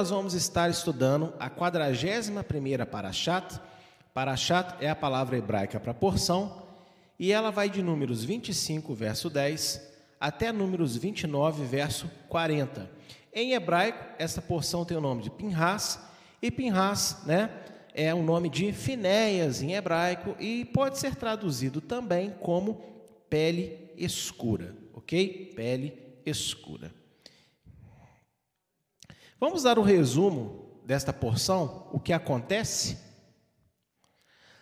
Nós vamos estar estudando a 41ª Parashat. Parashat é a palavra hebraica para porção, e ela vai de números 25, verso 10, até números 29, verso 40. Em hebraico, essa porção tem o nome de Pinhas, e Pinhas, né, é o nome de Finéias em hebraico e pode ser traduzido também como pele escura, ok? Pele escura. Vamos dar o um resumo desta porção, o que acontece?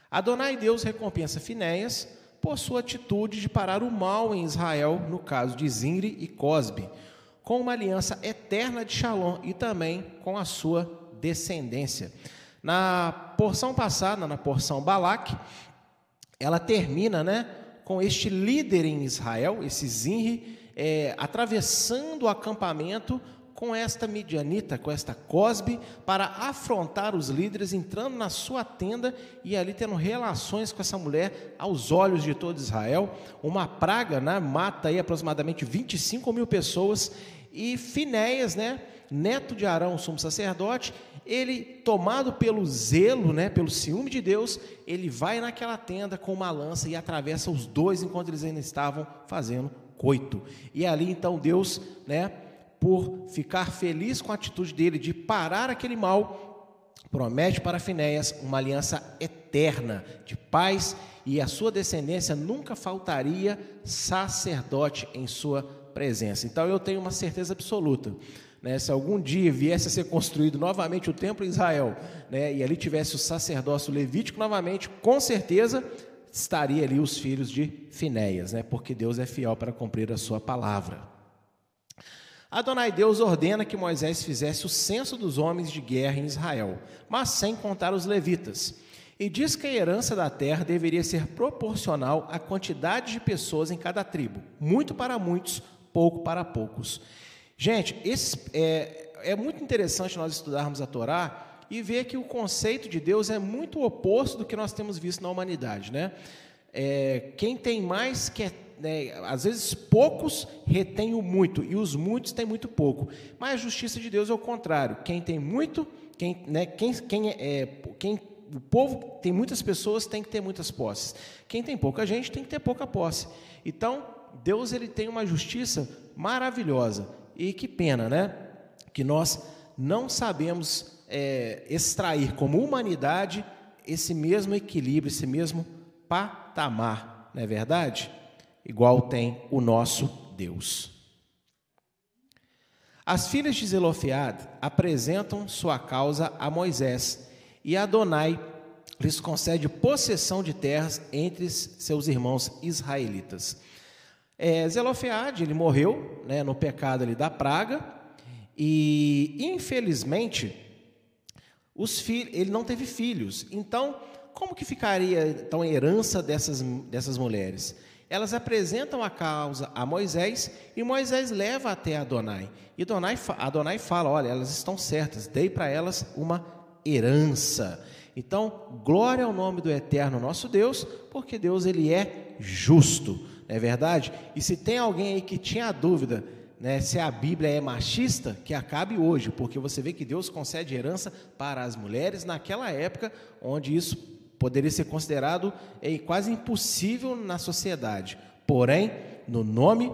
Adonai Deus recompensa Finéias por sua atitude de parar o mal em Israel, no caso de Zinri e Cosbe, com uma aliança eterna de Shalom e também com a sua descendência. Na porção passada, na porção Balac, ela termina né, com este líder em Israel, esse Zinri, é, atravessando o acampamento com esta midianita, com esta Cosbe, para afrontar os líderes, entrando na sua tenda e ali tendo relações com essa mulher aos olhos de todo Israel. Uma praga né, mata aí aproximadamente 25 mil pessoas. E Finéias, né, neto de Arão, sumo sacerdote, ele, tomado pelo zelo, né, pelo ciúme de Deus, ele vai naquela tenda com uma lança e atravessa os dois enquanto eles ainda estavam fazendo coito. E ali então Deus, né, por ficar feliz com a atitude dele de parar aquele mal, promete para Finéias uma aliança eterna de paz e a sua descendência nunca faltaria sacerdote em sua presença. Então eu tenho uma certeza absoluta né, se algum dia viesse a ser construído novamente o templo em Israel, né, e ali tivesse o sacerdócio levítico novamente, com certeza estaria ali os filhos de Finéias, né, porque Deus é fiel para cumprir a sua palavra. Adonai Deus ordena que Moisés fizesse o censo dos homens de guerra em Israel, mas sem contar os levitas. E diz que a herança da terra deveria ser proporcional à quantidade de pessoas em cada tribo, muito para muitos, pouco para poucos. Gente, esse, é, é muito interessante nós estudarmos a Torá e ver que o conceito de Deus é muito oposto do que nós temos visto na humanidade, né? É, quem tem mais quer, né, às vezes poucos retém o muito e os muitos têm muito pouco. Mas a justiça de Deus é o contrário. Quem tem muito, quem, né, quem, quem, é, quem o povo tem muitas pessoas tem que ter muitas posses. Quem tem pouca gente tem que ter pouca posse. Então Deus ele tem uma justiça maravilhosa. E que pena, né? Que nós não sabemos é, extrair como humanidade esse mesmo equilíbrio, esse mesmo patamar, não é verdade? Igual tem o nosso Deus. As filhas de Zelofead apresentam sua causa a Moisés e Adonai lhes concede possessão de terras entre seus irmãos israelitas. É, Zelofeade, ele morreu né, no pecado ali da praga e, infelizmente, os filhos, ele não teve filhos. Então, como que ficaria então a herança dessas, dessas mulheres? Elas apresentam a causa a Moisés e Moisés leva até Adonai. E Adonai, Adonai fala: olha, elas estão certas, dei para elas uma herança. Então, glória ao nome do eterno nosso Deus, porque Deus ele é justo não é verdade? E se tem alguém aí que tinha dúvida né, se a Bíblia é machista, que acabe hoje, porque você vê que Deus concede herança para as mulheres naquela época onde isso poderia ser considerado é, quase impossível na sociedade. Porém, no nome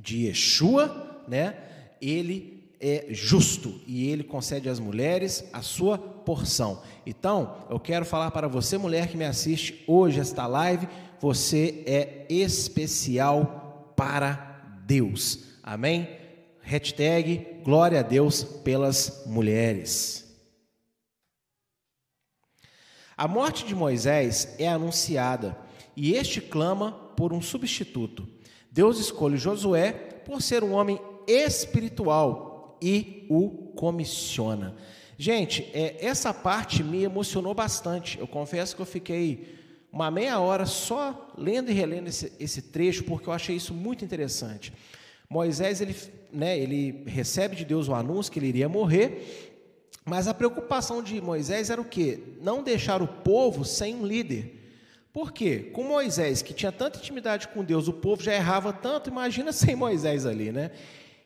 de Yeshua, né, ele é justo e ele concede às mulheres a sua porção. Então, eu quero falar para você, mulher que me assiste hoje esta live, você é especial para Deus. Amém? Hashtag glória a Deus pelas mulheres. A morte de Moisés é anunciada e este clama por um substituto. Deus escolhe Josué por ser um homem espiritual e o comissiona. Gente, é, essa parte me emocionou bastante. Eu confesso que eu fiquei uma meia hora só lendo e relendo esse, esse trecho, porque eu achei isso muito interessante. Moisés, ele, né, ele recebe de Deus o anúncio que ele iria morrer, mas a preocupação de Moisés era o quê? Não deixar o povo sem um líder. Por quê? Com Moisés, que tinha tanta intimidade com Deus, o povo já errava tanto, imagina sem Moisés ali, né?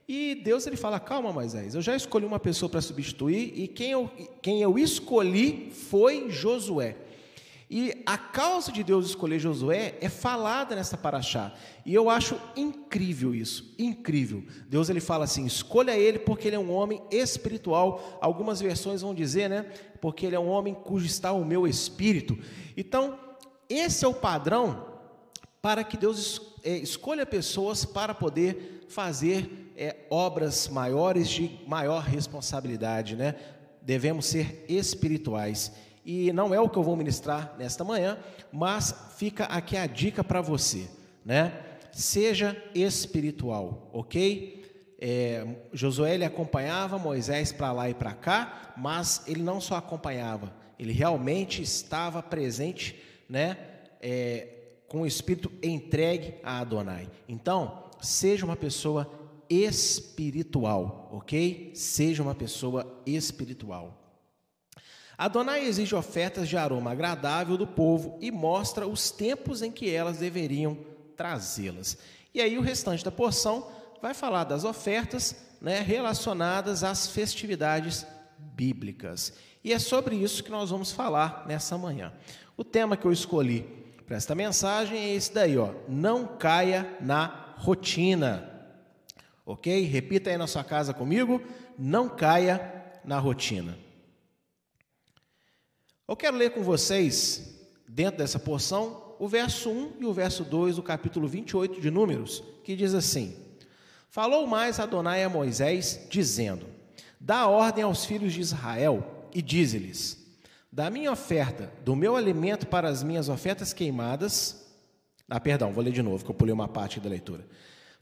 E Deus ele fala: calma, Moisés, eu já escolhi uma pessoa para substituir e quem eu, quem eu escolhi foi Josué. E a causa de Deus escolher Josué é falada nessa paraxá. E eu acho incrível isso, incrível. Deus ele fala assim: escolha ele porque ele é um homem espiritual. Algumas versões vão dizer, né? Porque ele é um homem cujo está o meu espírito. Então, esse é o padrão para que Deus é, escolha pessoas para poder fazer é, obras maiores de maior responsabilidade, né? Devemos ser espirituais. E não é o que eu vou ministrar nesta manhã, mas fica aqui a dica para você, né? Seja espiritual, ok? É, Josué ele acompanhava Moisés para lá e para cá, mas ele não só acompanhava, ele realmente estava presente, né? É, com o espírito entregue a Adonai. Então, seja uma pessoa espiritual, ok? Seja uma pessoa espiritual. Adonai exige ofertas de aroma agradável do povo e mostra os tempos em que elas deveriam trazê-las. E aí o restante da porção vai falar das ofertas né, relacionadas às festividades bíblicas. E é sobre isso que nós vamos falar nessa manhã. O tema que eu escolhi para esta mensagem é esse daí, ó. Não caia na rotina. Ok? Repita aí na sua casa comigo. Não caia na rotina. Eu quero ler com vocês, dentro dessa porção, o verso 1 e o verso 2 do capítulo 28 de Números, que diz assim: Falou mais Adonai a Moisés, dizendo: Dá ordem aos filhos de Israel e dize-lhes: Da minha oferta, do meu alimento para as minhas ofertas queimadas. Ah, perdão, vou ler de novo, que eu pulei uma parte da leitura.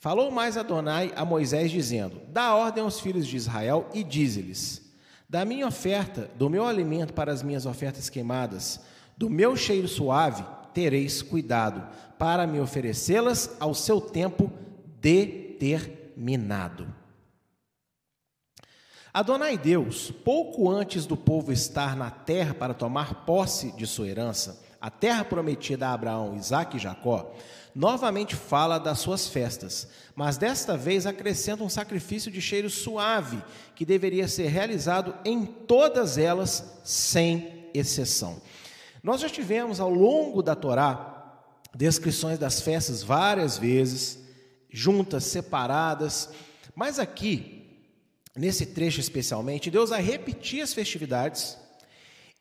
Falou mais Adonai a Moisés, dizendo: Dá ordem aos filhos de Israel e dize-lhes: da minha oferta, do meu alimento para as minhas ofertas queimadas, do meu cheiro suave, tereis cuidado, para me oferecê-las ao seu tempo determinado. Adonai Deus, pouco antes do povo estar na terra para tomar posse de sua herança, a terra prometida a Abraão, Isaque e Jacó, novamente fala das suas festas, mas desta vez acrescenta um sacrifício de cheiro suave, que deveria ser realizado em todas elas, sem exceção. Nós já tivemos ao longo da Torá descrições das festas várias vezes, juntas, separadas, mas aqui, nesse trecho especialmente, Deus vai repetir as festividades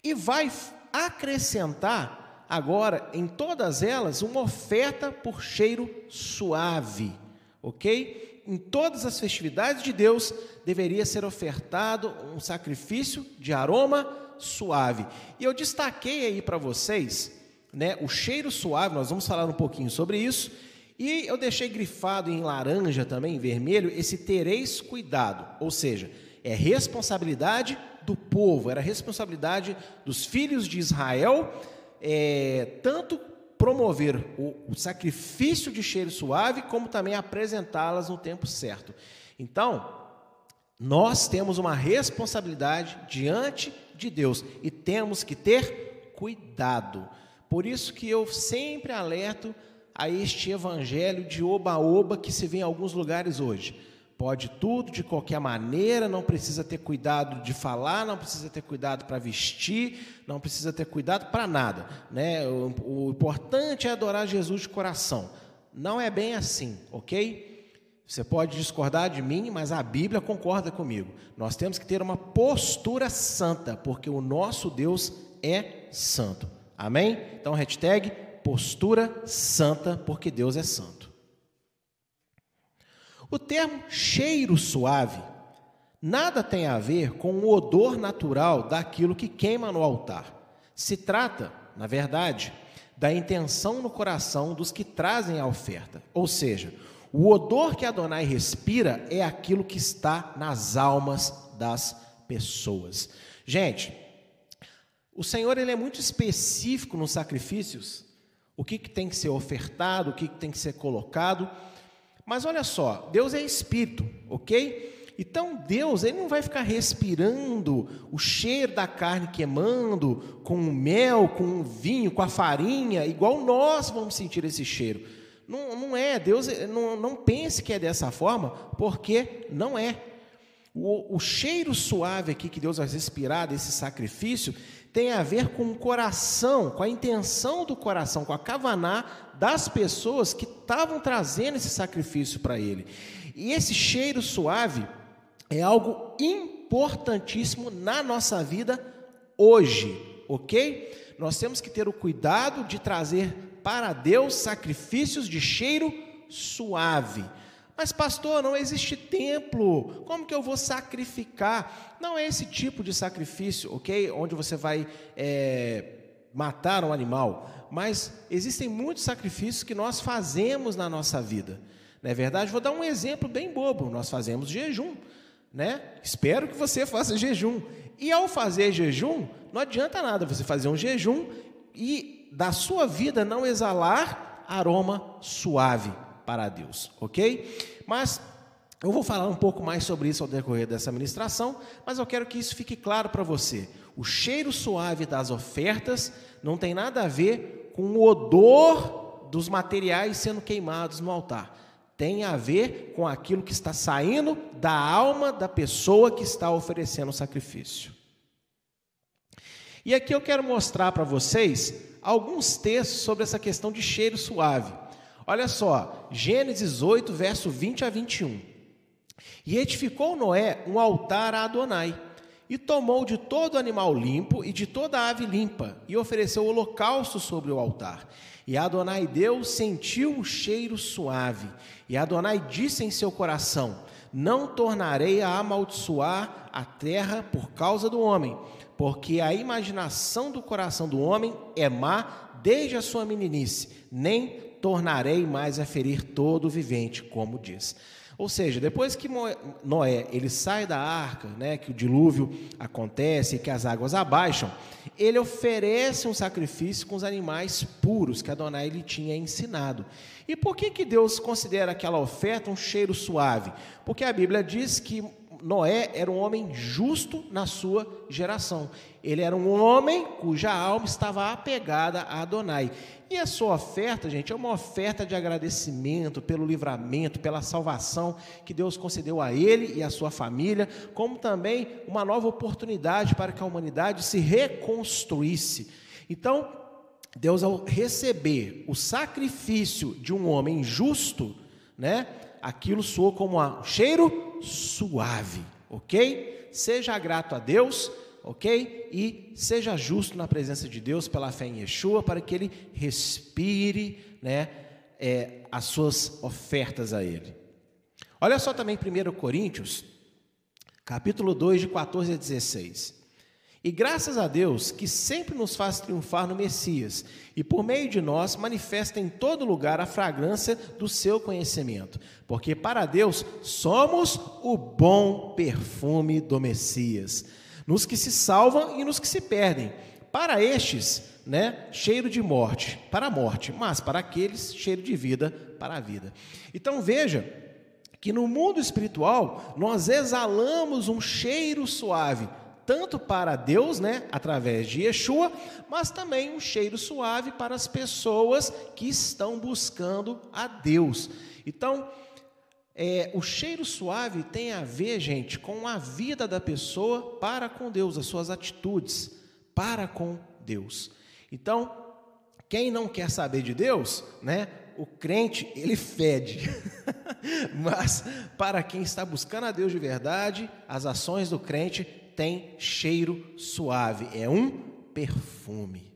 e vai acrescentar agora em todas elas uma oferta por cheiro suave, ok? Em todas as festividades de Deus deveria ser ofertado um sacrifício de aroma suave. E eu destaquei aí para vocês, né, o cheiro suave, nós vamos falar um pouquinho sobre isso. E eu deixei grifado em laranja também, em vermelho, esse tereis cuidado, ou seja, é responsabilidade do povo, era responsabilidade dos filhos de Israel é, tanto promover o, o sacrifício de cheiro suave, como também apresentá-las no tempo certo. Então, nós temos uma responsabilidade diante de Deus e temos que ter cuidado. Por isso que eu sempre alerto a este evangelho de oba-oba que se vê em alguns lugares hoje. Pode tudo, de qualquer maneira, não precisa ter cuidado de falar, não precisa ter cuidado para vestir, não precisa ter cuidado para nada. Né? O, o importante é adorar Jesus de coração. Não é bem assim, ok? Você pode discordar de mim, mas a Bíblia concorda comigo. Nós temos que ter uma postura santa, porque o nosso Deus é santo. Amém? Então, hashtag postura santa, porque Deus é santo. O termo cheiro suave nada tem a ver com o odor natural daquilo que queima no altar. Se trata, na verdade, da intenção no coração dos que trazem a oferta. Ou seja, o odor que Adonai respira é aquilo que está nas almas das pessoas. Gente, o Senhor ele é muito específico nos sacrifícios, o que, que tem que ser ofertado, o que, que tem que ser colocado. Mas olha só, Deus é espírito, ok? Então Deus ele não vai ficar respirando o cheiro da carne queimando com o mel, com o vinho, com a farinha, igual nós vamos sentir esse cheiro. Não, não é, Deus não, não pense que é dessa forma, porque não é. O, o cheiro suave aqui que Deus vai respirar desse sacrifício tem a ver com o coração, com a intenção do coração, com a cavaná das pessoas que estavam trazendo esse sacrifício para Ele. E esse cheiro suave é algo importantíssimo na nossa vida hoje, ok? Nós temos que ter o cuidado de trazer para Deus sacrifícios de cheiro suave. Mas, pastor, não existe templo, como que eu vou sacrificar? Não é esse tipo de sacrifício, ok? Onde você vai é, matar um animal. Mas existem muitos sacrifícios que nós fazemos na nossa vida. Não é verdade? Vou dar um exemplo bem bobo. Nós fazemos jejum, né? Espero que você faça jejum. E ao fazer jejum, não adianta nada você fazer um jejum e da sua vida não exalar aroma suave para Deus, ok? Mas eu vou falar um pouco mais sobre isso ao decorrer dessa ministração, mas eu quero que isso fique claro para você. O cheiro suave das ofertas não tem nada a ver com o odor dos materiais sendo queimados no altar. Tem a ver com aquilo que está saindo da alma da pessoa que está oferecendo o sacrifício. E aqui eu quero mostrar para vocês alguns textos sobre essa questão de cheiro suave. Olha só, Gênesis 8, verso 20 a 21. E edificou Noé um altar a Adonai, e tomou de todo animal limpo e de toda ave limpa, e ofereceu holocausto sobre o altar. E Adonai Deus sentiu um cheiro suave, e Adonai disse em seu coração: Não tornarei a amaldiçoar a terra por causa do homem, porque a imaginação do coração do homem é má desde a sua meninice, nem tornarei mais a ferir todo o vivente, como diz. Ou seja, depois que Noé ele sai da arca, né, que o dilúvio acontece e que as águas abaixam, ele oferece um sacrifício com os animais puros que Adonai lhe tinha ensinado. E por que, que Deus considera aquela oferta um cheiro suave? Porque a Bíblia diz que Noé era um homem justo na sua geração. Ele era um homem cuja alma estava apegada a Adonai. E a sua oferta, gente, é uma oferta de agradecimento pelo livramento, pela salvação que Deus concedeu a ele e a sua família, como também uma nova oportunidade para que a humanidade se reconstruísse. Então, Deus, ao receber o sacrifício de um homem justo, né, aquilo soou como um cheiro suave, ok? Seja grato a Deus, ok? E seja justo na presença de Deus pela fé em Yeshua, para que Ele respire né, é, as suas ofertas a Ele. Olha só também 1 Coríntios, capítulo 2, de 14 a 16. E graças a Deus que sempre nos faz triunfar no Messias e por meio de nós manifesta em todo lugar a fragrância do seu conhecimento, porque para Deus somos o bom perfume do Messias, nos que se salvam e nos que se perdem. Para estes, né, cheiro de morte, para a morte, mas para aqueles, cheiro de vida, para a vida. Então veja que no mundo espiritual nós exalamos um cheiro suave tanto para Deus, né, através de Yeshua, mas também um cheiro suave para as pessoas que estão buscando a Deus. Então, é, o cheiro suave tem a ver, gente, com a vida da pessoa para com Deus, as suas atitudes para com Deus. Então, quem não quer saber de Deus, né? O crente, ele fede. Mas para quem está buscando a Deus de verdade, as ações do crente tem cheiro suave, é um perfume.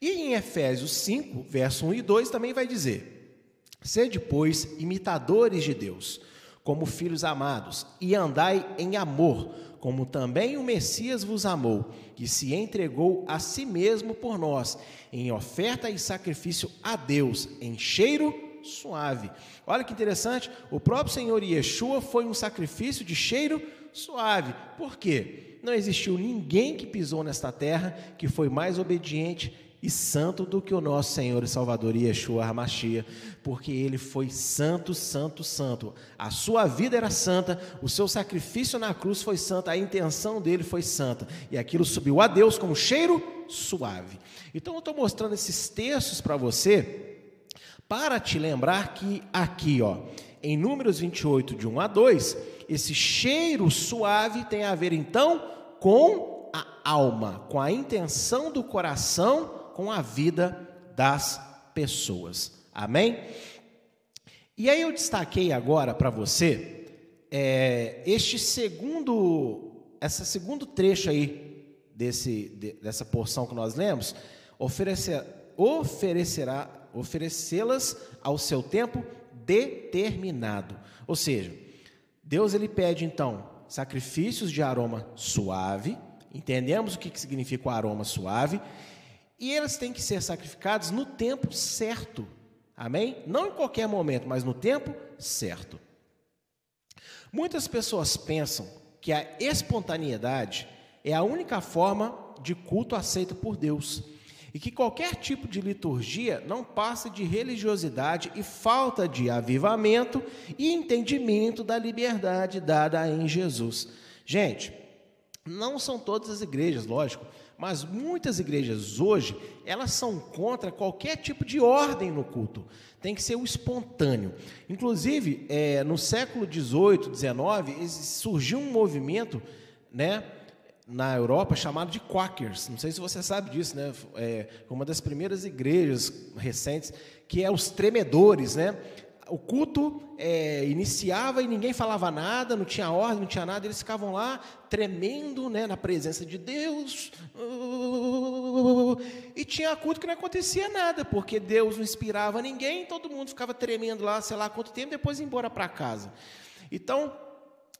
E em Efésios 5, verso 1 e 2 também vai dizer: Sede, pois, imitadores de Deus, como filhos amados, e andai em amor, como também o Messias vos amou, que se entregou a si mesmo por nós, em oferta e sacrifício a Deus, em cheiro suave. Olha que interessante, o próprio Senhor Yeshua foi um sacrifício de cheiro suave suave. Por quê? Não existiu ninguém que pisou nesta terra que foi mais obediente e santo do que o nosso Senhor e Salvador Yeshua HaMashiach, porque ele foi santo, santo, santo. A sua vida era santa, o seu sacrifício na cruz foi santo, a intenção dele foi santa, e aquilo subiu a Deus como cheiro suave. Então eu estou mostrando esses textos para você, Para te lembrar que aqui, ó, em Números 28, de 1 a 2, esse cheiro suave tem a ver então com a alma, com a intenção do coração, com a vida das pessoas. Amém? E aí eu destaquei agora para você é, este segundo, essa segundo trecho aí desse, de, dessa porção que nós lemos, oferecer, oferecerá oferecê-las ao seu tempo determinado. Ou seja, Deus ele pede então sacrifícios de aroma suave. Entendemos o que, significa o aroma suave. E eles têm que ser sacrificados no tempo certo. Amém? Não em qualquer momento, mas no tempo certo. Muitas pessoas pensam que a espontaneidade é a única forma de culto aceita por Deus e que qualquer tipo de liturgia não passa de religiosidade e falta de avivamento e entendimento da liberdade dada em Jesus. Gente, não são todas as igrejas, lógico, mas muitas igrejas hoje, elas são contra qualquer tipo de ordem no culto. Tem que ser o espontâneo. Inclusive, é, no século XVIII, XIX, surgiu um movimento, né, na Europa chamado de Quakers. Não sei se você sabe disso, né? É uma das primeiras igrejas recentes que é os tremedores, né? O culto é, iniciava e ninguém falava nada, não tinha ordem, não tinha nada, eles ficavam lá tremendo né, na presença de Deus. E tinha culto que não acontecia nada, porque Deus não inspirava ninguém, todo mundo ficava tremendo lá, sei lá quanto tempo, depois ia embora para casa. Então,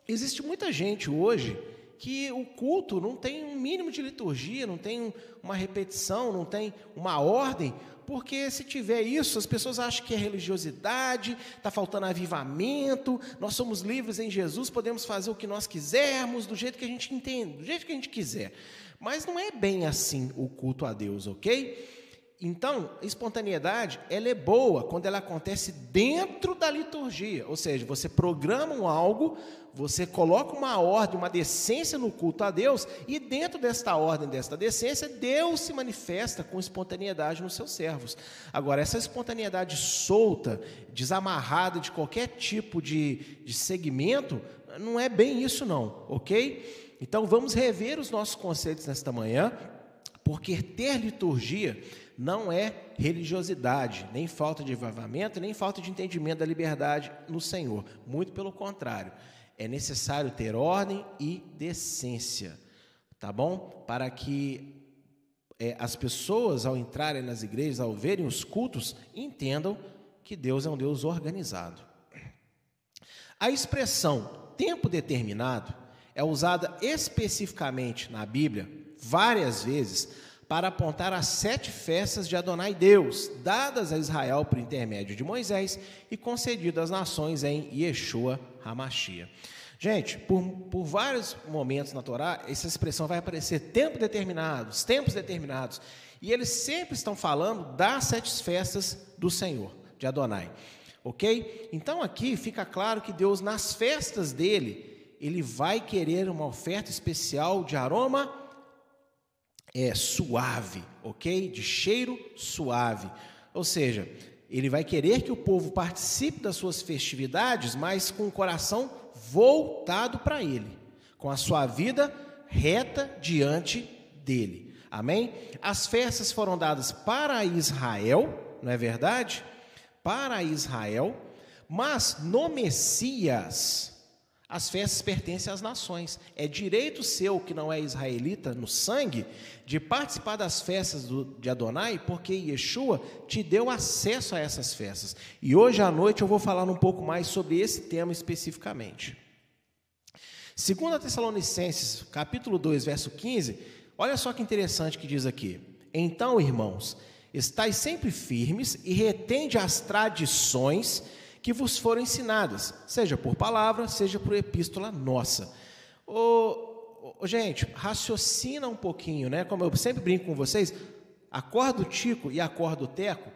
existe muita gente hoje que o culto não tem um mínimo de liturgia, não tem uma repetição, não tem uma ordem, porque se tiver isso, as pessoas acham que é religiosidade, está faltando avivamento, nós somos livres em Jesus, podemos fazer o que nós quisermos, do jeito que a gente entende, do jeito que a gente quiser. Mas não é bem assim o culto a Deus, ok? Então, espontaneidade, ela é boa quando ela acontece dentro da liturgia, ou seja, você programa um algo, você coloca uma ordem, uma decência no culto a Deus, e dentro desta ordem, desta decência, Deus se manifesta com espontaneidade nos seus servos. Agora, essa espontaneidade solta, desamarrada de qualquer tipo de, de segmento, não é bem isso não, ok? Então, vamos rever os nossos conceitos nesta manhã, porque ter liturgia não é religiosidade, nem falta de avivamento, nem falta de entendimento da liberdade no Senhor. Muito pelo contrário, é necessário ter ordem e decência, tá bom? Para que é, as pessoas, ao entrarem nas igrejas, ao verem os cultos, entendam que Deus é um Deus organizado. A expressão tempo determinado é usada especificamente na Bíblia várias vezes para apontar as sete festas de Adonai Deus, dadas a Israel por intermédio de Moisés e concedidas às nações em Yeshua Hamashia. Gente, por, por vários momentos na Torá, essa expressão vai aparecer tempo determinados, tempos determinados, e eles sempre estão falando das sete festas do Senhor, de Adonai. Ok? Então aqui fica claro que Deus, nas festas dele, ele vai querer uma oferta especial de aroma é, suave, ok? De cheiro suave. Ou seja, ele vai querer que o povo participe das suas festividades, mas com o coração voltado para ele, com a sua vida reta diante dele. Amém? As festas foram dadas para Israel, não é verdade? Para Israel, mas no Messias, as festas pertencem às nações. É direito seu, que não é israelita, no sangue, de participar das festas do, de Adonai, porque Yeshua te deu acesso a essas festas. E hoje à noite eu vou falar um pouco mais sobre esse tema especificamente. 2 Tessalonicenses, capítulo 2, verso 15, olha só que interessante que diz aqui. Então, irmãos, estais sempre firmes e retende as tradições que vos foram ensinadas, seja por palavra, seja por epístola nossa. Ô, ô, gente, raciocina um pouquinho, né? Como eu sempre brinco com vocês, acorda o Tico e acorda o Teco,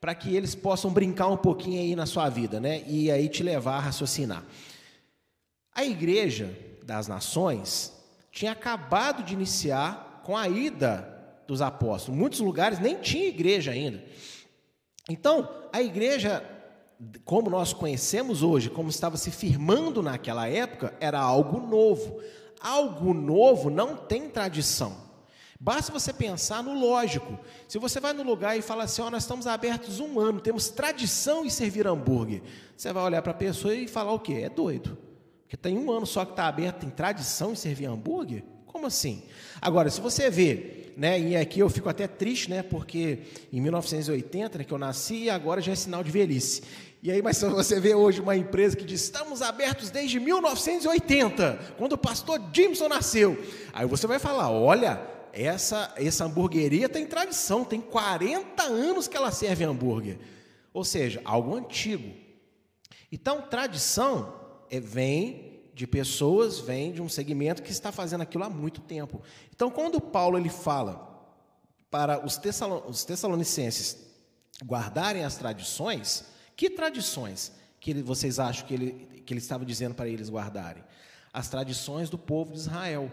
para que eles possam brincar um pouquinho aí na sua vida, né? E aí te levar a raciocinar. A igreja das nações tinha acabado de iniciar com a ida dos apóstolos. Muitos lugares nem tinha igreja ainda. Então, a igreja, como nós conhecemos hoje, como estava se firmando naquela época, era algo novo. Algo novo não tem tradição. Basta você pensar no lógico. Se você vai no lugar e fala assim, oh, nós estamos abertos um ano, temos tradição em servir hambúrguer. Você vai olhar para a pessoa e falar o quê? É doido. Porque tem um ano só que está aberto, tem tradição em servir hambúrguer? Como assim? Agora, se você vê, né, e aqui eu fico até triste, né, porque em 1980, né, que eu nasci, e agora já é sinal de velhice. E aí, mas você vê hoje uma empresa que diz, estamos abertos desde 1980, quando o pastor Jimson nasceu. Aí você vai falar, olha, essa, essa hamburgueria tem tradição, tem 40 anos que ela serve hambúrguer. Ou seja, algo antigo. Então, tradição é, vem de pessoas, vem de um segmento que está fazendo aquilo há muito tempo. Então, quando Paulo ele fala para os tessalonicenses guardarem as tradições, que tradições que ele, vocês acham que ele, que ele estava dizendo para eles guardarem? As tradições do povo de Israel.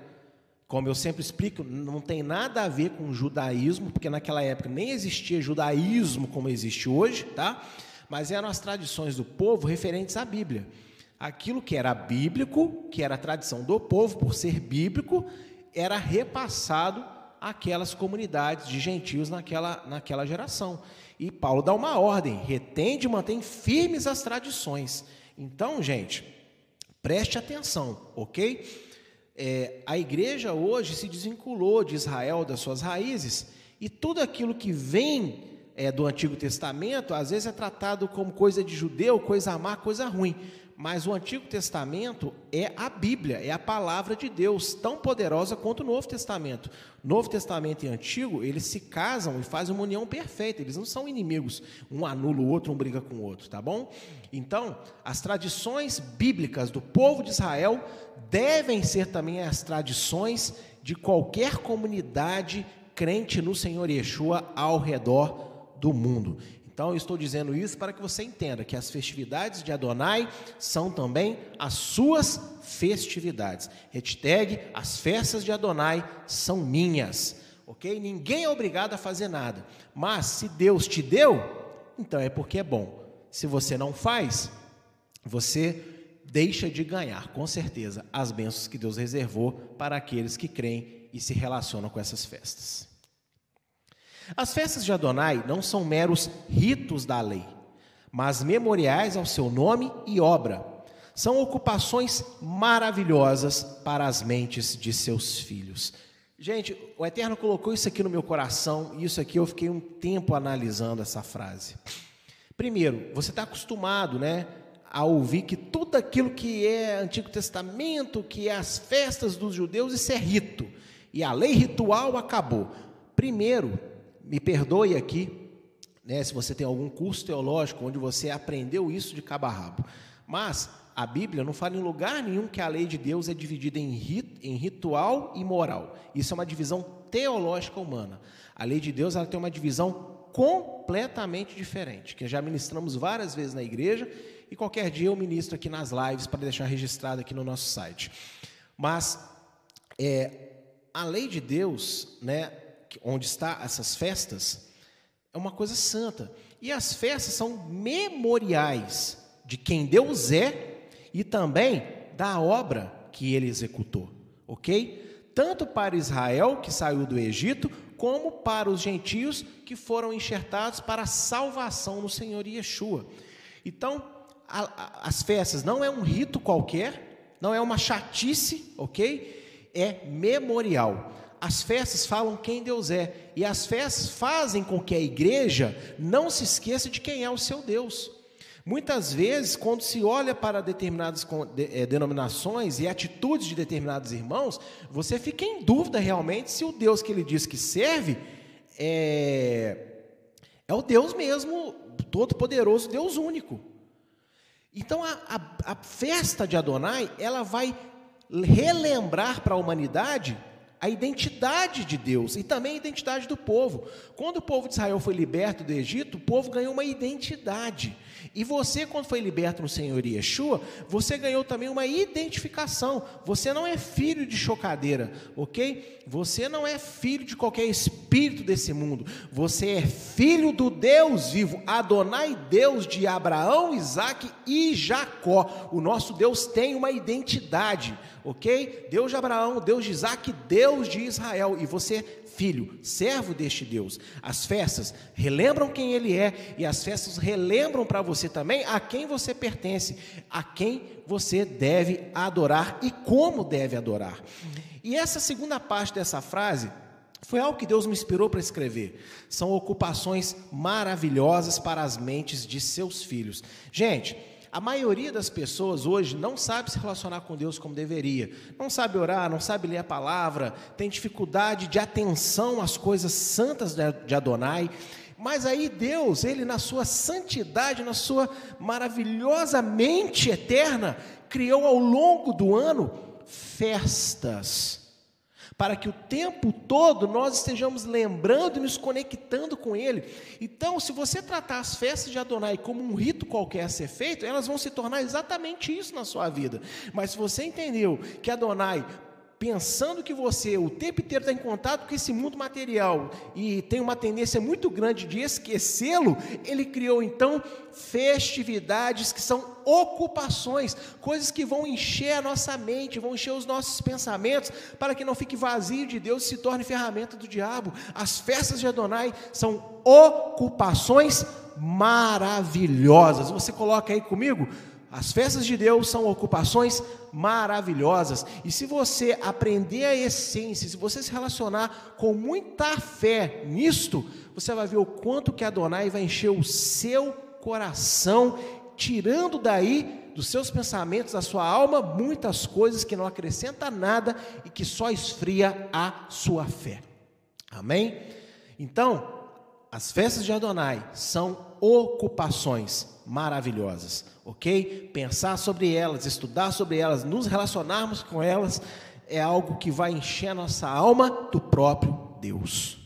Como eu sempre explico, não tem nada a ver com judaísmo, porque naquela época nem existia judaísmo como existe hoje, tá? Mas eram as tradições do povo referentes à Bíblia. Aquilo que era bíblico, que era a tradição do povo, por ser bíblico, era repassado àquelas comunidades de gentios naquela, naquela geração. E Paulo dá uma ordem: retende e mantém firmes as tradições. Então, gente, preste atenção, ok? É, a igreja hoje se desvinculou de Israel, das suas raízes, e tudo aquilo que vem é, do Antigo Testamento, às vezes é tratado como coisa de judeu, coisa má, coisa ruim. Mas o Antigo Testamento é a Bíblia, é a palavra de Deus, tão poderosa quanto o Novo Testamento. Novo Testamento e Antigo, eles se casam e fazem uma união perfeita, eles não são inimigos, um anula o outro, um briga com o outro, tá bom? Então, as tradições bíblicas do povo de Israel devem ser também as tradições de qualquer comunidade crente no Senhor Yeshua ao redor do mundo. Então, eu estou dizendo isso para que você entenda que as festividades de Adonai são também as suas festividades. Hashtag, as festas de Adonai são minhas, ok? Ninguém é obrigado a fazer nada, mas se Deus te deu, então é porque é bom. Se você não faz, você deixa de ganhar, com certeza, as bênçãos que Deus reservou para aqueles que creem e se relacionam com essas festas. As festas de Adonai não são meros ritos da lei, mas memoriais ao seu nome e obra. São ocupações maravilhosas para as mentes de seus filhos. Gente, o Eterno colocou isso aqui no meu coração, e isso aqui eu fiquei um tempo analisando essa frase. Primeiro, você está acostumado, né? a ouvir que tudo aquilo que é Antigo Testamento, que é as festas dos judeus, isso é rito. E a lei ritual acabou. Primeiro, me perdoe aqui, né, se você tem algum curso teológico onde você aprendeu isso de cabo a rabo. Mas a Bíblia não fala em lugar nenhum que a lei de Deus é dividida em, rit, em ritual e moral. Isso é uma divisão teológica humana. A lei de Deus ela tem uma divisão completamente diferente, que já ministramos várias vezes na igreja e qualquer dia eu ministro aqui nas lives para deixar registrado aqui no nosso site. Mas é, a lei de Deus, né, onde está essas festas, é uma coisa santa. E as festas são memoriais de quem Deus é e também da obra que ele executou, ok? Tanto para Israel, que saiu do Egito, como para os gentios que foram enxertados para a salvação no Senhor Yeshua. Então, a, a, as festas não é um rito qualquer, não é uma chatice, ok? É memorial. As festas falam quem Deus é, e as festas fazem com que a igreja não se esqueça de quem é o seu Deus. Muitas vezes, quando se olha para determinadas eh, denominações e atitudes de determinados irmãos, você fica em dúvida realmente se o Deus que ele diz que serve é, é o Deus mesmo, todo-poderoso, Deus único. Então a, a, a festa de Adonai, ela vai relembrar para a humanidade a identidade de Deus e também a identidade do povo. Quando o povo de Israel foi liberto do Egito, o povo ganhou uma identidade. E você, quando foi liberto no Senhor Yeshua, você ganhou também uma identificação. Você não é filho de chocadeira, ok? Você não é filho de qualquer espírito desse mundo. Você é filho do Deus vivo, Adonai, Deus de Abraão, Isaac e Jacó. O nosso Deus tem uma identidade, ok? Deus de Abraão, Deus de Isaac, Deus de Israel. E você filho, servo deste Deus. As festas relembram quem ele é e as festas relembram para você também a quem você pertence, a quem você deve adorar e como deve adorar. E essa segunda parte dessa frase foi algo que Deus me inspirou para escrever. São ocupações maravilhosas para as mentes de seus filhos. Gente, a maioria das pessoas hoje não sabe se relacionar com Deus como deveria. Não sabe orar, não sabe ler a palavra, tem dificuldade de atenção às coisas santas de Adonai. Mas aí Deus, Ele na sua santidade, na sua maravilhosa mente eterna, criou ao longo do ano festas para que o tempo todo nós estejamos lembrando e nos conectando com Ele. Então, se você tratar as festas de Adonai como um rito qualquer a ser feito, elas vão se tornar exatamente isso na sua vida. Mas se você entendeu que Adonai pensando que você o tempo inteiro está em contato com esse mundo material e tem uma tendência muito grande de esquecê-lo, ele criou então festividades que são ocupações, coisas que vão encher a nossa mente, vão encher os nossos pensamentos, para que não fique vazio de Deus e se torne ferramenta do diabo. As festas de Adonai são ocupações maravilhosas. Você coloca aí comigo? As festas de Deus são ocupações maravilhosas. E se você aprender a essência, se você se relacionar com muita fé nisto, você vai ver o quanto que Adonai vai encher o seu coração, tirando daí dos seus pensamentos, da sua alma, muitas coisas que não acrescenta nada e que só esfria a sua fé. Amém? Então, as festas de Adonai são ocupações maravilhosas, ok? Pensar sobre elas, estudar sobre elas, nos relacionarmos com elas é algo que vai encher a nossa alma do próprio Deus.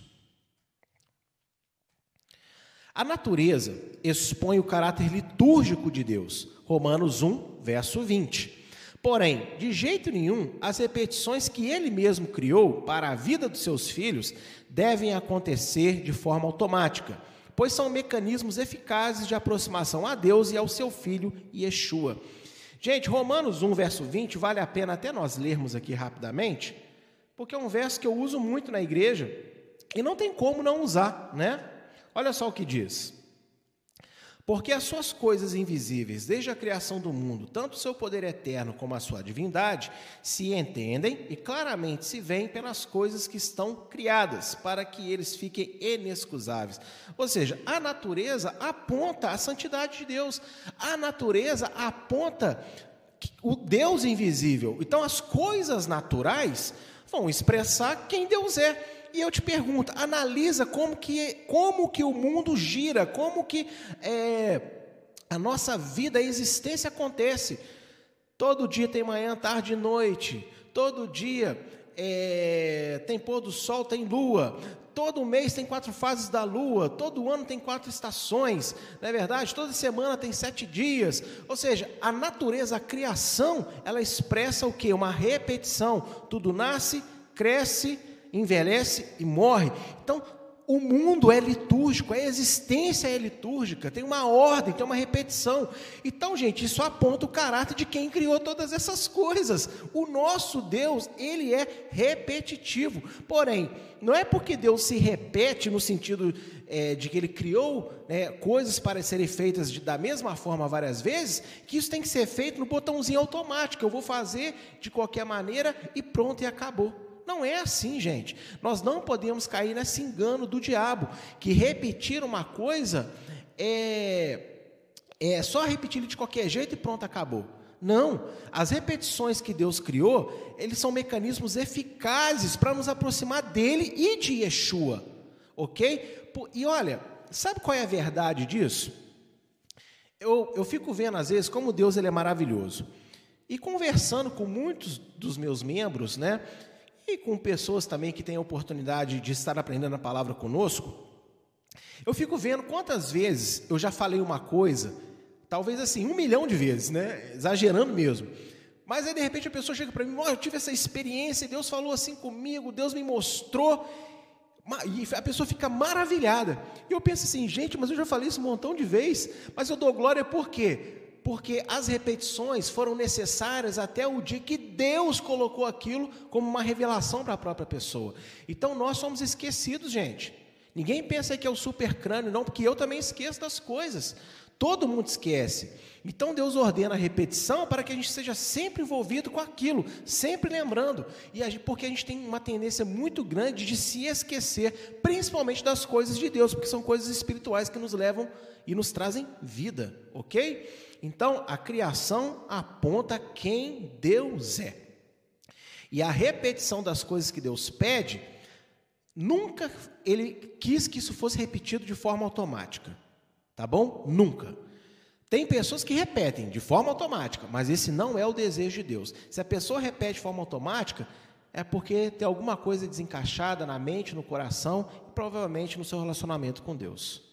A natureza expõe o caráter litúrgico de Deus. Romanos 1, verso 20. Porém, de jeito nenhum, as repetições que ele mesmo criou para a vida dos seus filhos devem acontecer de forma automática pois são mecanismos eficazes de aproximação a Deus e ao seu Filho Yeshua. Gente, Romanos 1, verso 20, vale a pena até nós lermos aqui rapidamente, porque é um verso que eu uso muito na igreja e não tem como não usar, né? Olha só o que diz. Porque as suas coisas invisíveis, desde a criação do mundo, tanto o seu poder eterno como a sua divindade, se entendem e claramente se veem pelas coisas que estão criadas, para que eles fiquem inexcusáveis. Ou seja, a natureza aponta a santidade de Deus, a natureza aponta o Deus invisível. Então, as coisas naturais vão expressar quem Deus é. E eu te pergunto, analisa como que, como que o mundo gira, como que é, a nossa vida, a existência acontece. Todo dia tem manhã, tarde e noite. Todo dia é, tem pôr do sol, tem lua. Todo mês tem quatro fases da lua. Todo ano tem quatro estações. Não é verdade? Toda semana tem sete dias. Ou seja, a natureza, a criação, ela expressa o que? Uma repetição. Tudo nasce, cresce envelhece e morre. Então, o mundo é litúrgico, a existência é litúrgica, tem uma ordem, tem uma repetição. Então, gente, isso aponta o caráter de quem criou todas essas coisas. O nosso Deus, ele é repetitivo. Porém, não é porque Deus se repete no sentido é, de que ele criou né, coisas para serem feitas de, da mesma forma várias vezes, que isso tem que ser feito no botãozinho automático. Eu vou fazer de qualquer maneira e pronto, e acabou. Não é assim, gente. Nós não podemos cair nesse engano do diabo, que repetir uma coisa é, é só repetir de qualquer jeito e pronto, acabou. Não, as repetições que Deus criou, eles são mecanismos eficazes para nos aproximar dele e de Yeshua, ok? E olha, sabe qual é a verdade disso? Eu, eu fico vendo às vezes como Deus ele é maravilhoso. E conversando com muitos dos meus membros, né? E com pessoas também que têm a oportunidade de estar aprendendo a palavra conosco, eu fico vendo quantas vezes eu já falei uma coisa talvez assim, um milhão de vezes, né? Exagerando mesmo. Mas aí de repente a pessoa chega para mim, oh, eu tive essa experiência, Deus falou assim comigo, Deus me mostrou, e a pessoa fica maravilhada. E eu penso assim, gente, mas eu já falei isso um montão de vezes, mas eu dou glória por quê? Porque as repetições foram necessárias até o dia que Deus colocou aquilo como uma revelação para a própria pessoa. Então nós somos esquecidos, gente. Ninguém pensa que é o super crânio, não, porque eu também esqueço das coisas. Todo mundo esquece. Então Deus ordena a repetição para que a gente seja sempre envolvido com aquilo, sempre lembrando. E a gente, porque a gente tem uma tendência muito grande de se esquecer, principalmente das coisas de Deus, porque são coisas espirituais que nos levam e nos trazem vida, ok? Então a criação aponta quem Deus é. E a repetição das coisas que Deus pede, nunca ele quis que isso fosse repetido de forma automática. Tá bom? Nunca. Tem pessoas que repetem de forma automática, mas esse não é o desejo de Deus. Se a pessoa repete de forma automática, é porque tem alguma coisa desencaixada na mente, no coração e provavelmente no seu relacionamento com Deus.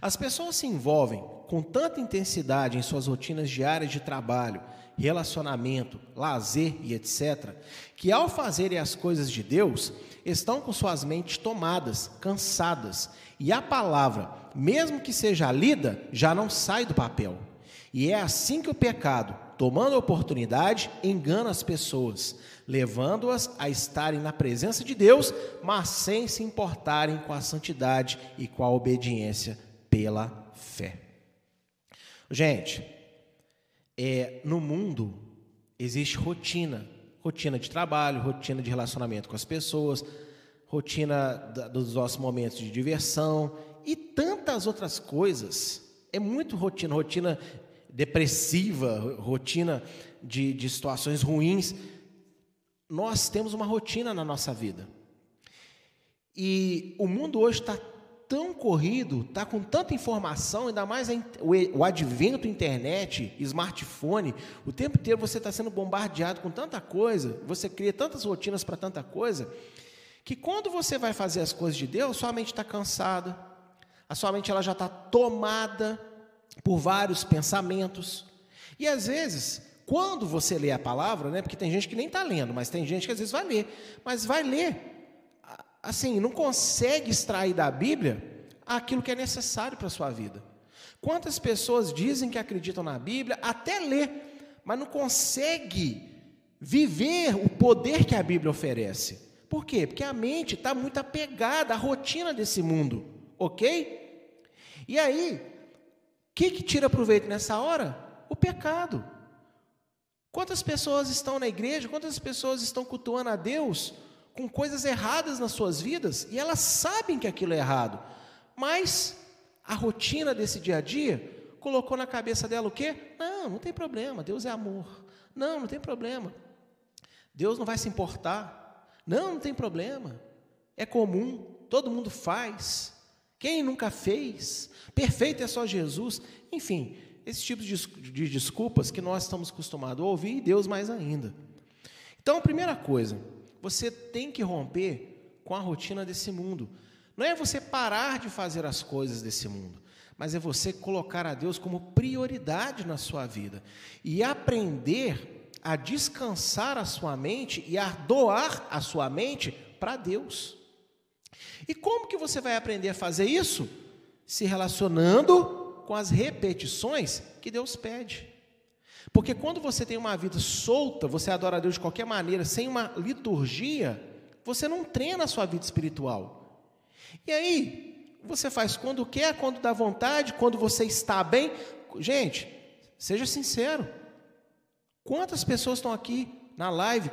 As pessoas se envolvem com tanta intensidade em suas rotinas diárias de trabalho, relacionamento, lazer e etc., que ao fazerem as coisas de Deus, estão com suas mentes tomadas, cansadas, e a palavra mesmo que seja lida, já não sai do papel. E é assim que o pecado, tomando a oportunidade, engana as pessoas, levando-as a estarem na presença de Deus, mas sem se importarem com a santidade e com a obediência pela fé. Gente, é, no mundo existe rotina, rotina de trabalho, rotina de relacionamento com as pessoas, rotina dos nossos momentos de diversão, e tantas outras coisas. É muito rotina, rotina depressiva, rotina de, de situações ruins. Nós temos uma rotina na nossa vida. E o mundo hoje está tão corrido, está com tanta informação, ainda mais o, advento internet, smartphone, o tempo inteiro você está sendo bombardeado com tanta coisa, você cria tantas rotinas para tanta coisa, que quando você vai fazer as coisas de Deus, sua mente está cansada, a sua mente ela já está tomada por vários pensamentos. E às vezes, quando você lê a palavra, né, porque tem gente que nem está lendo, mas tem gente que às vezes vai ler, mas vai ler, assim, não consegue extrair da Bíblia aquilo que é necessário para a sua vida. Quantas pessoas dizem que acreditam na Bíblia, até lê, mas não consegue viver o poder que a Bíblia oferece. Por quê? Porque a mente está muito apegada à rotina desse mundo, ok? E aí, o que, que tira proveito nessa hora? O pecado. Quantas pessoas estão na igreja, quantas pessoas estão cultuando a Deus com coisas erradas nas suas vidas e elas sabem que aquilo é errado, mas a rotina desse dia a dia colocou na cabeça dela o quê? Não, não tem problema, Deus é amor. Não, não tem problema. Deus não vai se importar. Não, não tem problema. É comum, todo mundo faz. Quem nunca fez? Perfeito é só Jesus. Enfim, esse tipo de desculpas que nós estamos acostumados a ouvir, e Deus mais ainda. Então, a primeira coisa, você tem que romper com a rotina desse mundo. Não é você parar de fazer as coisas desse mundo, mas é você colocar a Deus como prioridade na sua vida e aprender a descansar a sua mente e a doar a sua mente para Deus. E como que você vai aprender a fazer isso? Se relacionando com as repetições que Deus pede. Porque quando você tem uma vida solta, você adora a Deus de qualquer maneira, sem uma liturgia, você não treina a sua vida espiritual. E aí, você faz quando quer, quando dá vontade, quando você está bem. Gente, seja sincero. Quantas pessoas estão aqui na live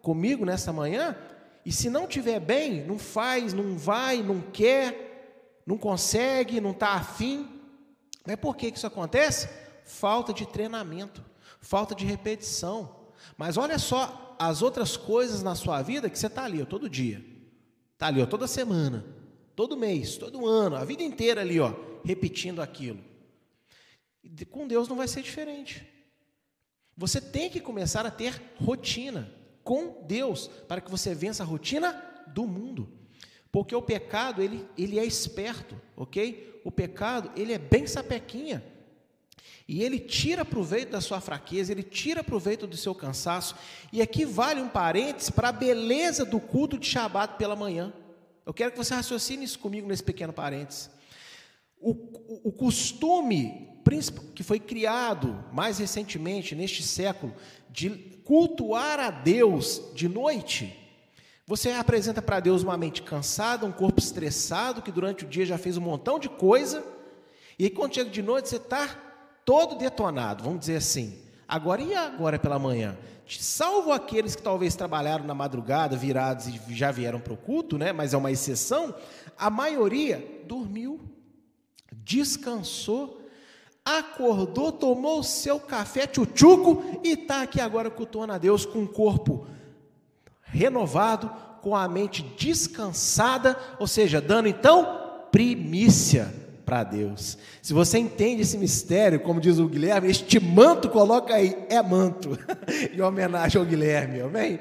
comigo nessa manhã e se não tiver bem, não faz, não vai, não quer, não consegue, não está afim. Mas por que isso acontece? Falta de treinamento, falta de repetição. Mas olha só as outras coisas na sua vida que você está ali ó, todo dia, está ali ó, toda semana, todo mês, todo ano, a vida inteira ali, ó, repetindo aquilo. E com Deus não vai ser diferente. Você tem que começar a ter rotina com Deus, para que você vença a rotina do mundo. Porque o pecado, ele, ele é esperto, ok? O pecado, ele é bem sapequinha. E ele tira proveito da sua fraqueza, ele tira proveito do seu cansaço. E aqui vale um parênteses para a beleza do culto de Shabat pela manhã. Eu quero que você raciocine isso comigo nesse pequeno parênteses. O, o, o costume que foi criado mais recentemente, neste século, de cultuar a Deus de noite, você apresenta para Deus uma mente cansada, um corpo estressado, que durante o dia já fez um montão de coisa, e aí quando chega de noite você está todo detonado, vamos dizer assim. Agora e agora pela manhã? Salvo aqueles que talvez trabalharam na madrugada, virados e já vieram para o culto, né? mas é uma exceção, a maioria dormiu, descansou, acordou, tomou o seu café tchutchuco e está aqui agora cultuando a Deus com o corpo renovado, com a mente descansada, ou seja, dando então primícia para Deus. Se você entende esse mistério, como diz o Guilherme, este manto, coloca aí, é manto, em homenagem ao Guilherme, amém?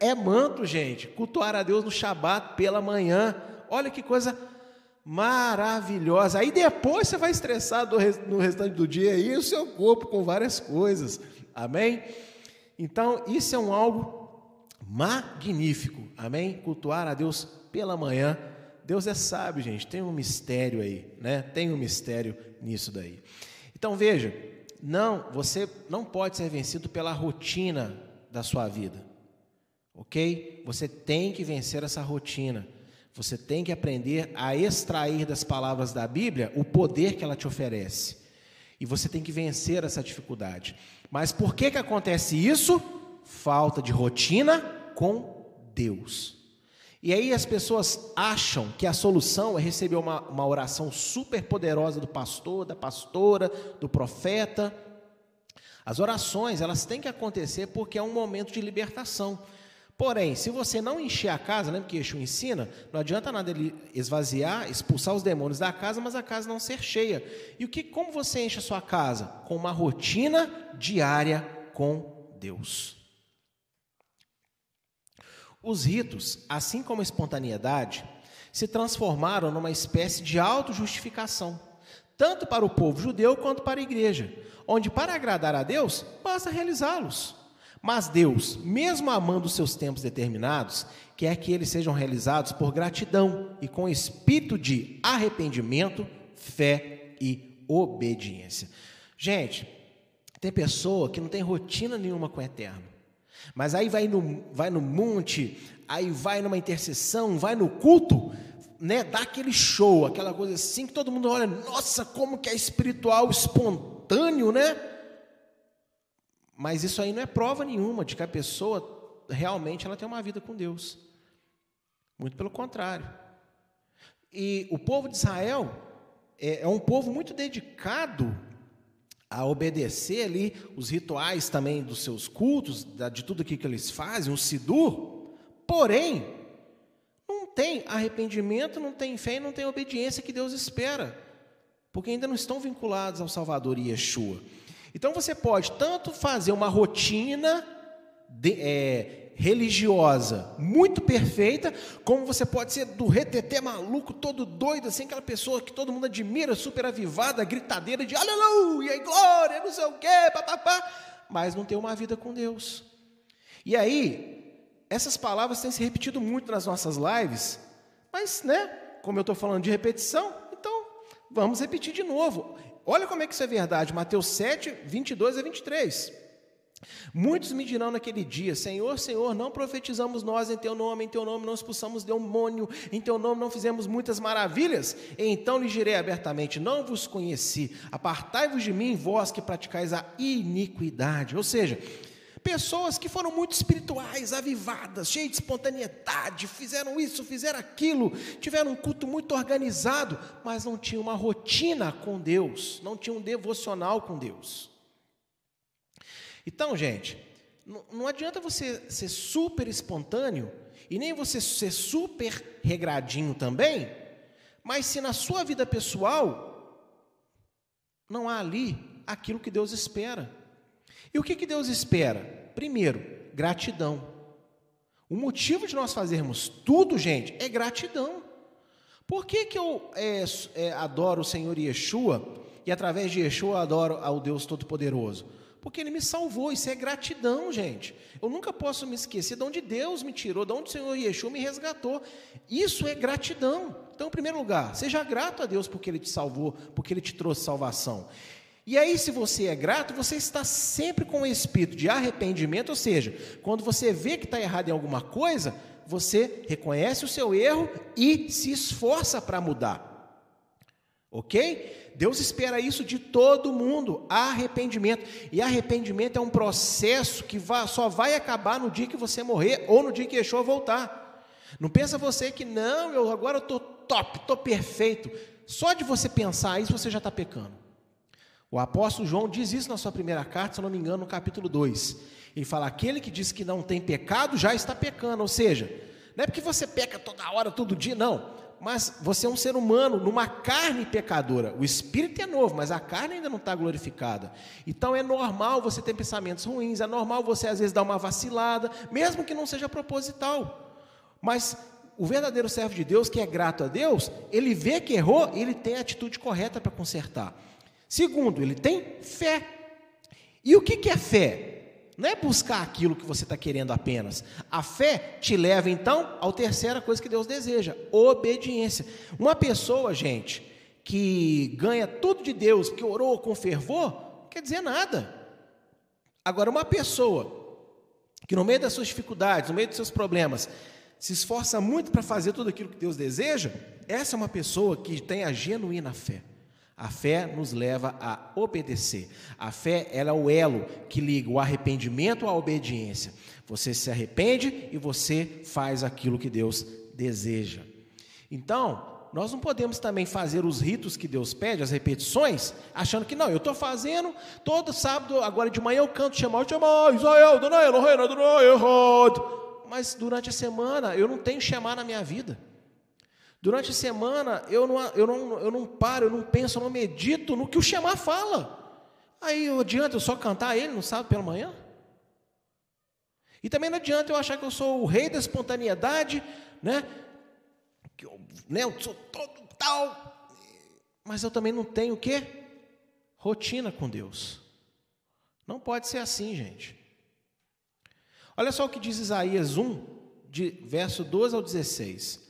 É manto, gente, cultuar a Deus no Shabat pela manhã, olha que coisa maravilhosa. Aí depois você vai estressar no restante do dia aí o seu corpo com várias coisas, amém? Então, isso é um algo magnífico. Amém? Cultuar a Deus pela manhã. Deus é sábio, gente. Tem um mistério aí, né? Tem um mistério nisso daí. Então veja, não, você não pode ser vencido pela rotina da sua vida. OK? Você tem que vencer essa rotina. Você tem que aprender a extrair das palavras da Bíblia o poder que ela te oferece. E você tem que vencer essa dificuldade. Mas por que que acontece isso? Falta de rotina com Deus. E aí as pessoas acham que a solução é receber uma, uma oração super poderosa do pastor, da pastora, do profeta. As orações, elas têm que acontecer porque é um momento de libertação. Porém, se você não encher a casa, lembra que Yeshua ensina? Não adianta nada ele esvaziar, expulsar os demônios da casa, mas a casa não ser cheia. E o que, como você enche a sua casa? Com uma rotina diária com Deus. Os ritos, assim como a espontaneidade, se transformaram numa espécie de autojustificação, tanto para o povo judeu quanto para a igreja, onde para agradar a Deus basta realizá-los. Mas Deus, mesmo amando os seus tempos determinados, quer que eles sejam realizados por gratidão e com espírito de arrependimento, fé e obediência. Gente, tem pessoa que não tem rotina nenhuma com o eterno. Mas aí vai no, vai no monte, aí vai numa intercessão, vai no culto, né, dá aquele show, aquela coisa assim que todo mundo olha, nossa, como que é espiritual, espontâneo, né? Mas isso aí não é prova nenhuma de que a pessoa realmente ela tem uma vida com Deus. Muito pelo contrário. E o povo de Israel é, é um povo muito dedicado a obedecer ali os rituais também dos seus cultos, de tudo aquilo que eles fazem, o Sidur, porém, não tem arrependimento, não tem fé e não tem obediência que Deus espera, porque ainda não estão vinculados ao Salvador e Yeshua. Então você pode tanto fazer uma rotina de, é, religiosa muito perfeita, como você pode ser do reteté maluco, todo doido, assim, aquela pessoa que todo mundo admira, super avivada, gritadeira de aleluia e glória, não sei o quê, papapá, mas não tem uma vida com Deus. E aí, essas palavras têm se repetido muito nas nossas lives, mas, né, como eu estou falando de repetição, então vamos repetir de novo. Olha como é que isso é verdade, Mateus 7, 22 a 23. Muitos me dirão naquele dia: Senhor, Senhor, não profetizamos nós em teu nome, em teu nome não expulsamos demônio, em teu nome não fizemos muitas maravilhas? E então lhes direi abertamente: Não vos conheci, apartai-vos de mim, vós que praticais a iniquidade. Ou seja, pessoas que foram muito espirituais, avivadas, cheias de espontaneidade, fizeram isso, fizeram aquilo, tiveram um culto muito organizado, mas não tinham uma rotina com Deus, não tinham um devocional com Deus. Então, gente, não adianta você ser super espontâneo e nem você ser super regradinho também, mas se na sua vida pessoal não há ali aquilo que Deus espera. E o que, que Deus espera? Primeiro, gratidão. O motivo de nós fazermos tudo, gente, é gratidão. Por que, que eu é, é, adoro o Senhor Yeshua e através de Yeshua adoro ao Deus Todo-Poderoso? Porque Ele me salvou, isso é gratidão, gente. Eu nunca posso me esquecer de onde Deus me tirou, de onde o Senhor Yeshua me resgatou. Isso é gratidão. Então, em primeiro lugar, seja grato a Deus porque Ele te salvou, porque Ele te trouxe salvação. E aí, se você é grato, você está sempre com o espírito de arrependimento, ou seja, quando você vê que está errado em alguma coisa, você reconhece o seu erro e se esforça para mudar. Ok? Deus espera isso de todo mundo, arrependimento. E arrependimento é um processo que só vai acabar no dia que você morrer ou no dia que Yeshua voltar. Não pensa você que não, eu agora estou top, estou perfeito. Só de você pensar isso, você já está pecando. O apóstolo João diz isso na sua primeira carta, se não me engano, no capítulo 2. Ele fala: aquele que diz que não tem pecado já está pecando. Ou seja, não é porque você peca toda hora, todo dia, não. Mas você é um ser humano numa carne pecadora. O espírito é novo, mas a carne ainda não está glorificada. Então é normal você ter pensamentos ruins, é normal você às vezes dar uma vacilada, mesmo que não seja proposital. Mas o verdadeiro servo de Deus, que é grato a Deus, ele vê que errou, ele tem a atitude correta para consertar. Segundo, ele tem fé. E o que é fé? Não é buscar aquilo que você está querendo apenas. A fé te leva então à terceira coisa que Deus deseja: obediência. Uma pessoa, gente, que ganha tudo de Deus, que orou com fervor, não quer dizer nada. Agora, uma pessoa que no meio das suas dificuldades, no meio dos seus problemas, se esforça muito para fazer tudo aquilo que Deus deseja, essa é uma pessoa que tem a genuína fé. A fé nos leva a obedecer. A fé ela é o elo que liga o arrependimento à obediência. Você se arrepende e você faz aquilo que Deus deseja. Então, nós não podemos também fazer os ritos que Deus pede, as repetições, achando que não, eu estou fazendo, todo sábado, agora de manhã eu canto, chamar, chamar, Israel. Mas durante a semana eu não tenho chamar na minha vida. Durante a semana eu não, eu, não, eu não paro, eu não penso, eu não medito no que o Shema fala. Aí adianta eu só cantar ele no sábado pela manhã? E também não adianta eu achar que eu sou o rei da espontaneidade, né? Que eu, né, eu sou todo tal. Mas eu também não tenho o quê? Rotina com Deus. Não pode ser assim, gente. Olha só o que diz Isaías 1, de verso 12 ao 16.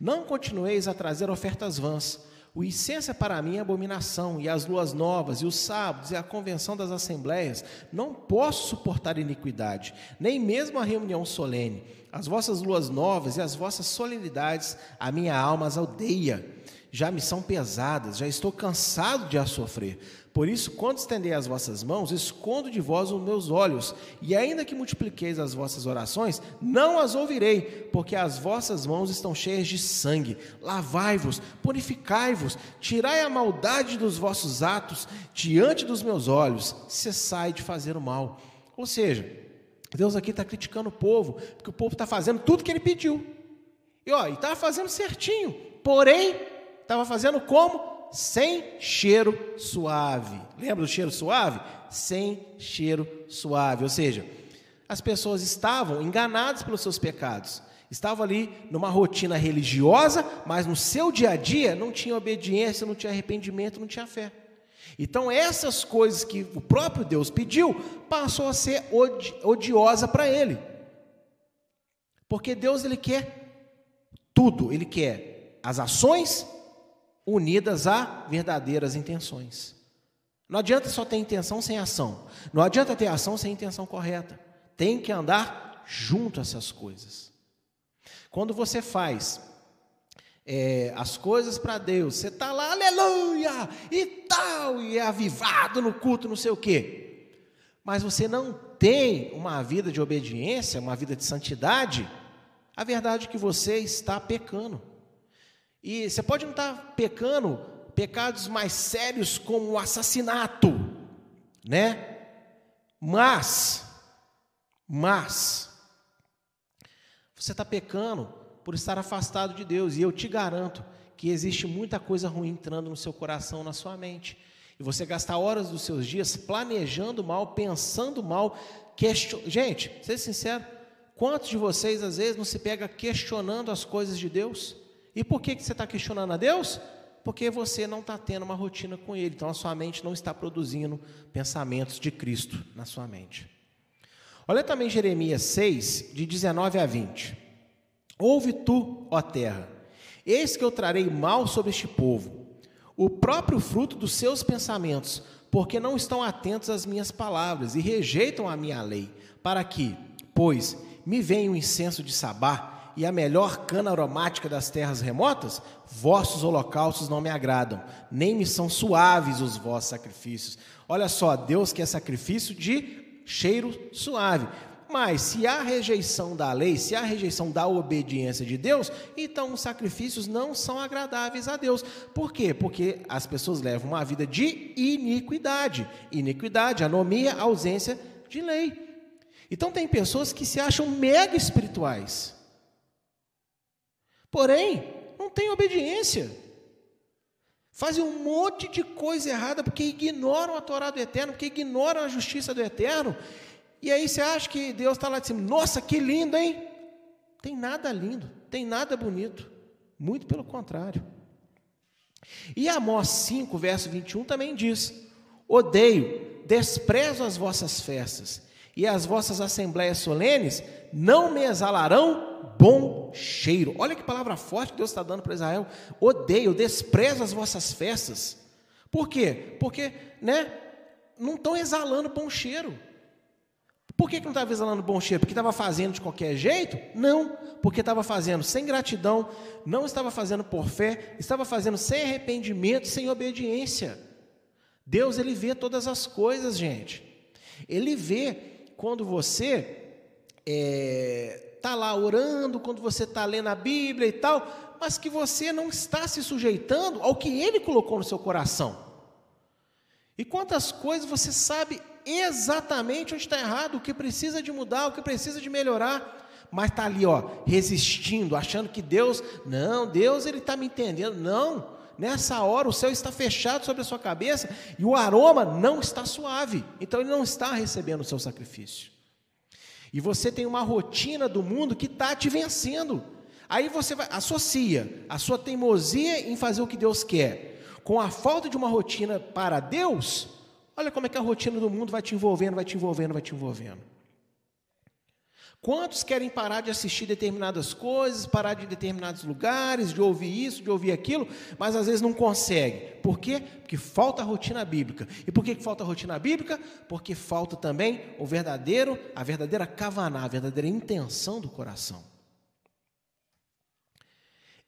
Não continueis a trazer ofertas vãs. O incenso é para mim abominação, e as luas novas, e os sábados, e a convenção das assembleias. Não posso suportar iniquidade, nem mesmo a reunião solene. As vossas luas novas e as vossas solenidades, a minha alma as odeia. Já me são pesadas, já estou cansado de as sofrer. Por isso, quando estender as vossas mãos, escondo de vós os meus olhos, e ainda que multipliqueis as vossas orações, não as ouvirei, porque as vossas mãos estão cheias de sangue. Lavai-vos, purificai-vos, tirai a maldade dos vossos atos diante dos meus olhos, cessai de fazer o mal. Ou seja, Deus aqui está criticando o povo, porque o povo está fazendo tudo que ele pediu. E ó, estava fazendo certinho, porém, estava fazendo como? Sem cheiro suave. Lembra do cheiro suave? Sem cheiro suave. Ou seja, as pessoas estavam enganadas pelos seus pecados. Estavam ali numa rotina religiosa, mas no seu dia a dia não tinha obediência, não tinha arrependimento, não tinha fé. Então essas coisas que o próprio Deus pediu passou a ser odi odiosa para ele. Porque Deus ele quer tudo, ele quer as ações unidas a verdadeiras intenções. Não adianta só ter intenção sem ação. Não adianta ter ação sem intenção correta. Tem que andar junto a essas coisas. Quando você faz é, as coisas para Deus, você está lá, aleluia, e tal, e é avivado no culto, não sei o quê. Mas você não tem uma vida de obediência, uma vida de santidade, a verdade é que você está pecando. E você pode não estar pecando pecados mais sérios como o assassinato, né? Mas, mas, você está pecando por estar afastado de Deus. E eu te garanto que existe muita coisa ruim entrando no seu coração, na sua mente. E você gastar horas dos seus dias planejando mal, pensando mal, question... gente, ser sincero, quantos de vocês às vezes não se pega questionando as coisas de Deus? E por que, que você está questionando a Deus? Porque você não está tendo uma rotina com Ele, então a sua mente não está produzindo pensamentos de Cristo na sua mente. Olha também Jeremias 6, de 19 a 20. Ouve tu, ó terra, eis que eu trarei mal sobre este povo, o próprio fruto dos seus pensamentos, porque não estão atentos às minhas palavras e rejeitam a minha lei, para que, pois, me venha o incenso de Sabá, e a melhor cana aromática das terras remotas, vossos holocaustos não me agradam, nem me são suaves os vossos sacrifícios. Olha só, Deus quer sacrifício de cheiro suave. Mas se há rejeição da lei, se há rejeição da obediência de Deus, então os sacrifícios não são agradáveis a Deus. Por quê? Porque as pessoas levam uma vida de iniquidade. Iniquidade, anomia, ausência de lei. Então tem pessoas que se acham mega espirituais Porém, não tem obediência. Fazem um monte de coisa errada porque ignoram a Torá do Eterno, porque ignoram a justiça do Eterno. E aí você acha que Deus está lá de cima, nossa, que lindo, hein? Tem nada lindo, tem nada bonito. Muito pelo contrário. E Amós 5, verso 21 também diz: Odeio, desprezo as vossas festas, e as vossas assembleias solenes não me exalarão bom cheiro. Olha que palavra forte que Deus está dando para Israel. Odeio, desprezo as vossas festas. Por quê? Porque, né, não estão exalando bom cheiro. Por que, que não estava exalando bom cheiro? Porque estava fazendo de qualquer jeito? Não, porque estava fazendo sem gratidão, não estava fazendo por fé, estava fazendo sem arrependimento, sem obediência. Deus, Ele vê todas as coisas, gente. Ele vê quando você é, tá lá orando, quando você está lendo a Bíblia e tal, mas que você não está se sujeitando ao que Ele colocou no seu coração. E quantas coisas você sabe exatamente onde está errado, o que precisa de mudar, o que precisa de melhorar, mas está ali, ó, resistindo, achando que Deus, não, Deus ele está me entendendo, não. Nessa hora o céu está fechado sobre a sua cabeça e o aroma não está suave, então ele não está recebendo o seu sacrifício. E você tem uma rotina do mundo que está te vencendo. Aí você vai, associa a sua teimosia em fazer o que Deus quer com a falta de uma rotina para Deus. Olha como é que a rotina do mundo vai te envolvendo, vai te envolvendo, vai te envolvendo. Quantos querem parar de assistir determinadas coisas, parar de determinados lugares, de ouvir isso, de ouvir aquilo, mas às vezes não consegue. Por quê? Porque falta a rotina bíblica. E por que falta a rotina bíblica? Porque falta também o verdadeiro, a verdadeira kavaná, a verdadeira intenção do coração.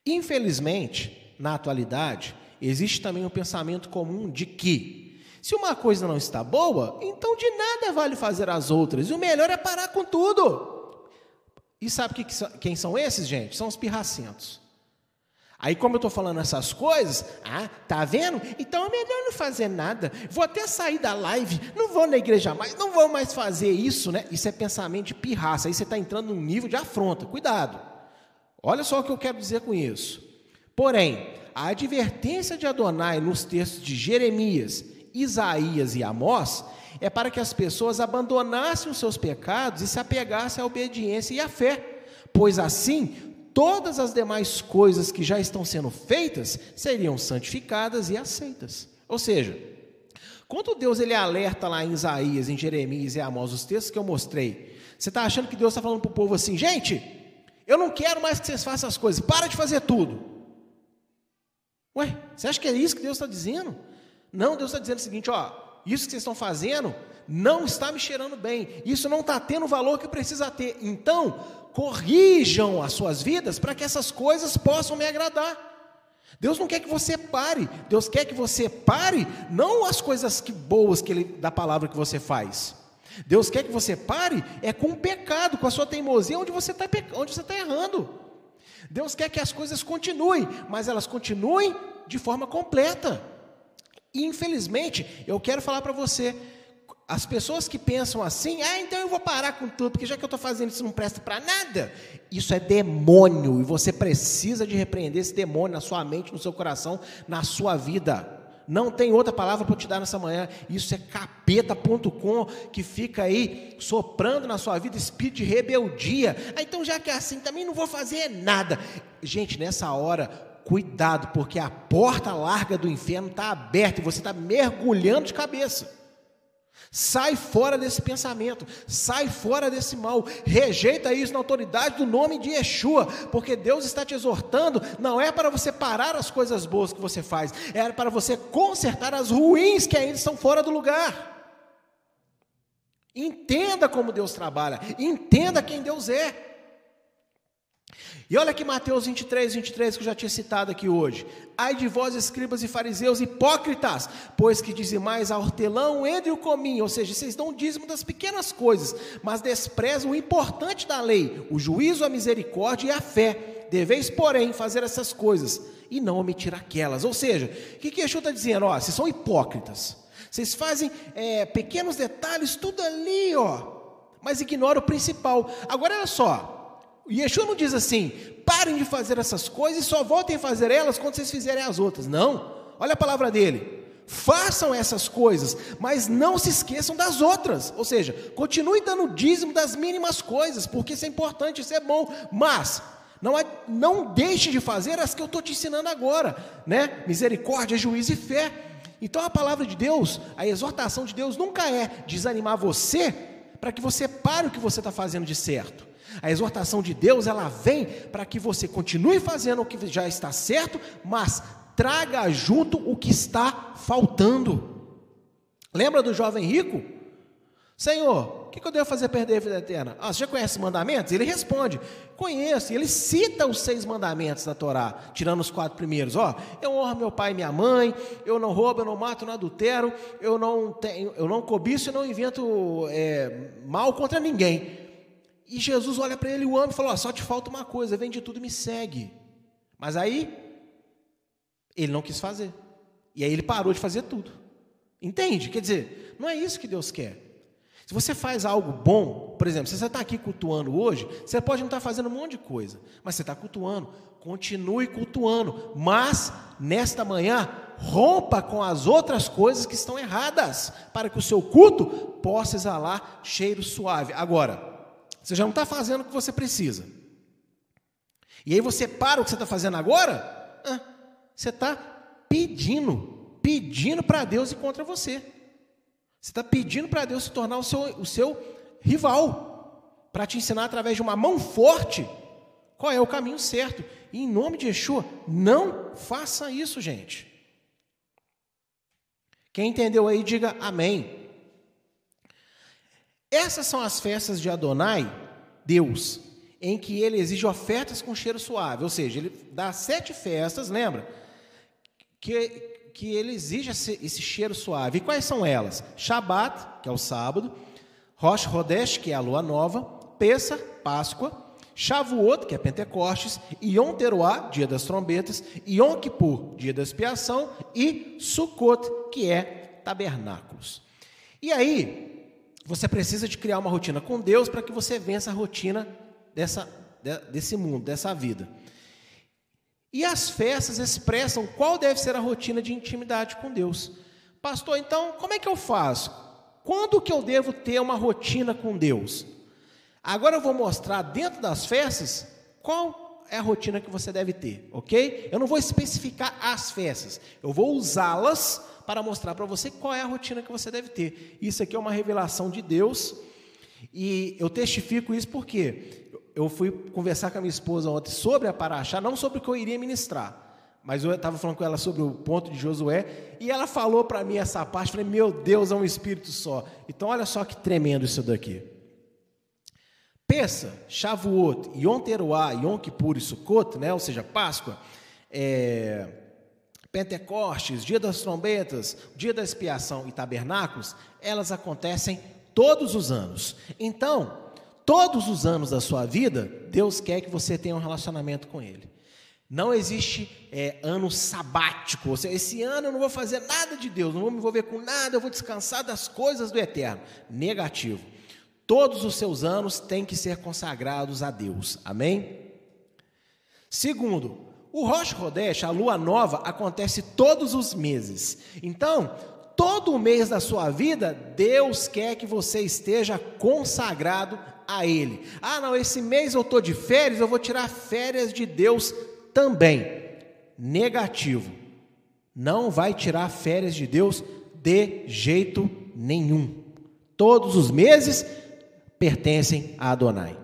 Infelizmente, na atualidade, existe também um pensamento comum de que se uma coisa não está boa, então de nada vale fazer as outras, e o melhor é parar com tudo. E sabe que, quem são esses, gente? São os pirracentos. Aí, como eu estou falando essas coisas, ah, tá vendo? Então é melhor não fazer nada. Vou até sair da live, não vou na igreja mais, não vou mais fazer isso, né? Isso é pensamento de pirraça. Aí você está entrando num nível de afronta. Cuidado. Olha só o que eu quero dizer com isso. Porém, a advertência de Adonai nos textos de Jeremias, Isaías e Amós é para que as pessoas abandonassem os seus pecados e se apegassem à obediência e à fé, pois assim todas as demais coisas que já estão sendo feitas seriam santificadas e aceitas. Ou seja, quando Deus ele alerta lá em Isaías, em Jeremias e Amós, os textos que eu mostrei, você está achando que Deus está falando para o povo assim, gente, eu não quero mais que vocês façam as coisas, para de fazer tudo. Ué, você acha que é isso que Deus está dizendo? Não, Deus está dizendo o seguinte, ó, isso que vocês estão fazendo não está me cheirando bem, isso não está tendo o valor que precisa ter. Então, corrijam as suas vidas para que essas coisas possam me agradar. Deus não quer que você pare, Deus quer que você pare, não as coisas que boas que ele, da palavra que você faz. Deus quer que você pare é com o pecado, com a sua teimosia, onde você está onde você está errando. Deus quer que as coisas continuem, mas elas continuem de forma completa. Infelizmente, eu quero falar para você, as pessoas que pensam assim, ah, então eu vou parar com tudo, porque já que eu estou fazendo isso não presta para nada. Isso é demônio, e você precisa de repreender esse demônio na sua mente, no seu coração, na sua vida. Não tem outra palavra para te dar nessa manhã. Isso é capeta.com que fica aí soprando na sua vida espírito de rebeldia. Ah, então já que é assim, também não vou fazer nada. Gente, nessa hora, cuidado, porque a porta larga do inferno está aberta e você está mergulhando de cabeça. Sai fora desse pensamento, sai fora desse mal, rejeita isso na autoridade do nome de Yeshua, porque Deus está te exortando, não é para você parar as coisas boas que você faz, é para você consertar as ruins que ainda estão fora do lugar. Entenda como Deus trabalha, entenda quem Deus é. E olha aqui Mateus 23, 23, que eu já tinha citado aqui hoje. Ai de vós, escribas e fariseus hipócritas, pois que dizimais a hortelão entre o cominho, ou seja, vocês dão dízimo das pequenas coisas, mas desprezam o importante da lei, o juízo, a misericórdia e a fé. Deveis, porém, fazer essas coisas e não omitir aquelas. Ou seja, o que, que Yeshua está dizendo? Ó, vocês são hipócritas. Vocês fazem é, pequenos detalhes, tudo ali, ó, mas ignoram o principal. Agora, olha só, Yeshua não diz assim, parem de fazer essas coisas e só voltem a fazer elas quando vocês fizerem as outras. Não. Olha a palavra dele. Façam essas coisas, mas não se esqueçam das outras. Ou seja, continue dando dízimo das mínimas coisas, porque isso é importante, isso é bom. Mas não, não deixe de fazer as que eu estou te ensinando agora, né? Misericórdia, juízo e fé. Então a palavra de Deus, a exortação de Deus nunca é desanimar você para que você pare o que você está fazendo de certo. A exortação de Deus, ela vem para que você continue fazendo o que já está certo, mas traga junto o que está faltando. Lembra do jovem rico? Senhor, o que, eu devo fazer para perder a vida eterna? Ah, você já conhece os mandamentos? Ele responde: Conheço. Ele cita os seis mandamentos da Torá, tirando os quatro primeiros. Ó, eu honro meu pai e minha mãe, eu não roubo, eu não mato, eu não adultero, eu não, tenho, eu não cobiço e não invento é, mal contra ninguém. E Jesus olha para ele, o ama e fala: só te falta uma coisa, vende tudo e me segue. Mas aí, ele não quis fazer. E aí ele parou de fazer tudo. Entende? Quer dizer, não é isso que Deus quer. Se você faz algo bom, por exemplo, se você está aqui cultuando hoje, você pode não estar tá fazendo um monte de coisa, mas você está cultuando, continue cultuando, mas nesta manhã, rompa com as outras coisas que estão erradas, para que o seu culto possa exalar cheiro suave. Agora, você já não está fazendo o que você precisa. E aí você para o que você está fazendo agora, ah, você está pedindo, pedindo para Deus ir contra você. Você está pedindo para Deus se tornar o seu, o seu rival, para te ensinar através de uma mão forte qual é o caminho certo. E em nome de Yeshua, não faça isso, gente. Quem entendeu aí, diga amém. Essas são as festas de Adonai, Deus, em que ele exige ofertas com cheiro suave. Ou seja, ele dá sete festas, lembra? Que, que ele exige esse, cheiro suave. E quais são elas? Shabat, que é o sábado, Rosh Hodesh, que é a lua nova, Pessa, Páscoa, Shavuot, que é Pentecostes, Yom Teruah, dia das trombetas, Yom Kippur, dia da expiação, e Sukkot, que é tabernáculos. E aí, você precisa de criar uma rotina com Deus para que você vença a rotina dessa, desse mundo, dessa vida. E as festas expressam qual deve ser a rotina de intimidade com Deus. Pastor, então, como é que eu faço? Quando que eu devo ter uma rotina com Deus? Agora eu vou mostrar dentro das festas qual é a rotina que você deve ter, ok? Eu não vou especificar as festas, eu vou usá-las para mostrar para você qual é a rotina que você deve ter. Isso aqui é uma revelação de Deus e eu testifico isso porque eu fui conversar com a minha esposa ontem sobre a Paraxá, não sobre o que eu iria ministrar, mas eu estava falando com ela sobre o ponto de Josué e ela falou para mim essa parte. Falei, meu Deus, é um espírito só. Então, olha só que tremendo isso daqui. Peça, Shavuot, Yom Teruah, Yom Kippur e Sukkot, né? ou seja, Páscoa, é, Pentecostes, Dia das Trombetas, Dia da Expiação e Tabernáculos, elas acontecem todos os anos. Então, todos os anos da sua vida, Deus quer que você tenha um relacionamento com Ele. Não existe é, ano sabático, ou seja, esse ano eu não vou fazer nada de Deus, não vou me envolver com nada, eu vou descansar das coisas do eterno. Negativo. Todos os seus anos têm que ser consagrados a Deus. Amém? Segundo, o Rosh Hodesh, a lua nova, acontece todos os meses. Então, todo mês da sua vida, Deus quer que você esteja consagrado a Ele. Ah, não, esse mês eu estou de férias, eu vou tirar férias de Deus também. negativo. Não vai tirar férias de Deus de jeito nenhum. Todos os meses pertencem a Adonai.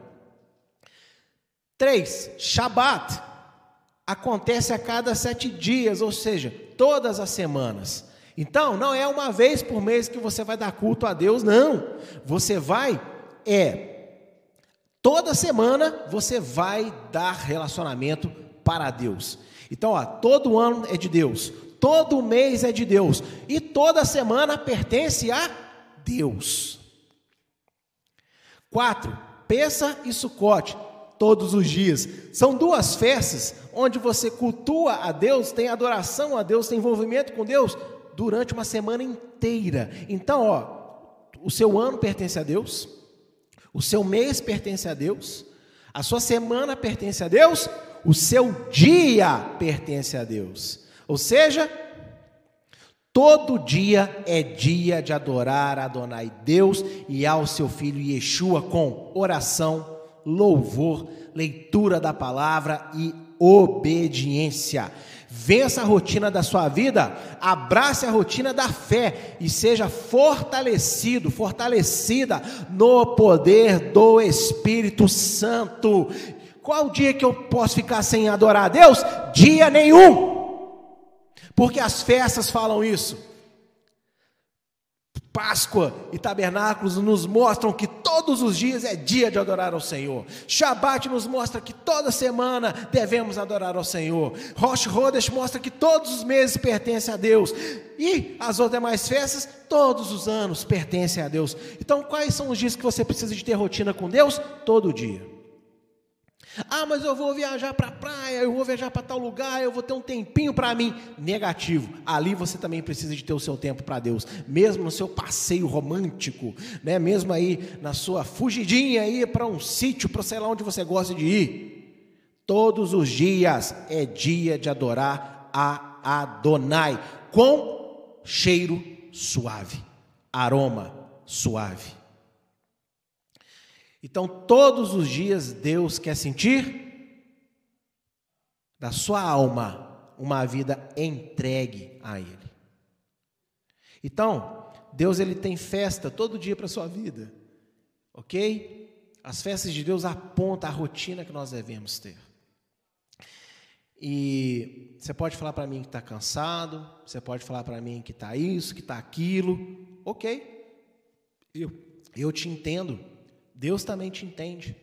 3. Shabat acontece a cada sete dias, ou seja, todas as semanas. Então, não é uma vez por mês que você vai dar culto a Deus, não. Você vai, é, toda semana você vai dar relacionamento para Deus. Então, ó, todo ano é de Deus, todo mês é de Deus, e toda semana pertence a Deus. 4. Peça e Sucote, todos os dias. São duas festas onde você cultua a Deus, tem adoração a Deus, tem envolvimento com Deus durante uma semana inteira. Então, ó, o seu ano pertence a Deus, o seu mês pertence a Deus, a sua semana pertence a Deus, o seu dia pertence a Deus. Ou seja, todo dia é dia de adorar a Adonai Deus e ao seu filho Yeshua com oração, louvor, leitura da palavra e obediência. Vença a rotina da sua vida, abrace a rotina da fé e seja fortalecido, fortalecida no poder do Espírito Santo. Qual dia que eu posso ficar sem adorar a Deus? Dia nenhum. Porque as festas falam isso. Páscoa e tabernáculos nos mostram que todos os dias é dia de adorar ao Senhor. Shabat nos mostra que toda semana devemos adorar ao Senhor. Rosh Hodesh mostra que todos os meses pertencem a Deus. E as outras demais festas, todos os anos pertencem a Deus. Então, quais são os dias que você precisa de ter rotina com Deus? Todo dia. Ah, mas eu vou viajar para a praia, eu vou viajar para tal lugar, eu vou ter um tempinho para mim. Negativo. Ali você também precisa de ter o seu tempo para Deus, mesmo no seu passeio romântico, né? Mesmo aí na sua fugidinha aí para um sítio, para sei lá onde você gosta de ir. Todos os dias é dia de adorar a Adonai com cheiro suave, aroma suave. Então, todos os dias, Deus quer sentir da sua alma uma vida entregue a Ele. Então, Deus ele tem festa todo dia para a sua vida, ok? As festas de Deus apontam a rotina que nós devemos ter. E você pode falar para mim que está cansado, você pode falar para mim que está isso, que está aquilo, ok? Eu, eu te entendo. Deus também te entende.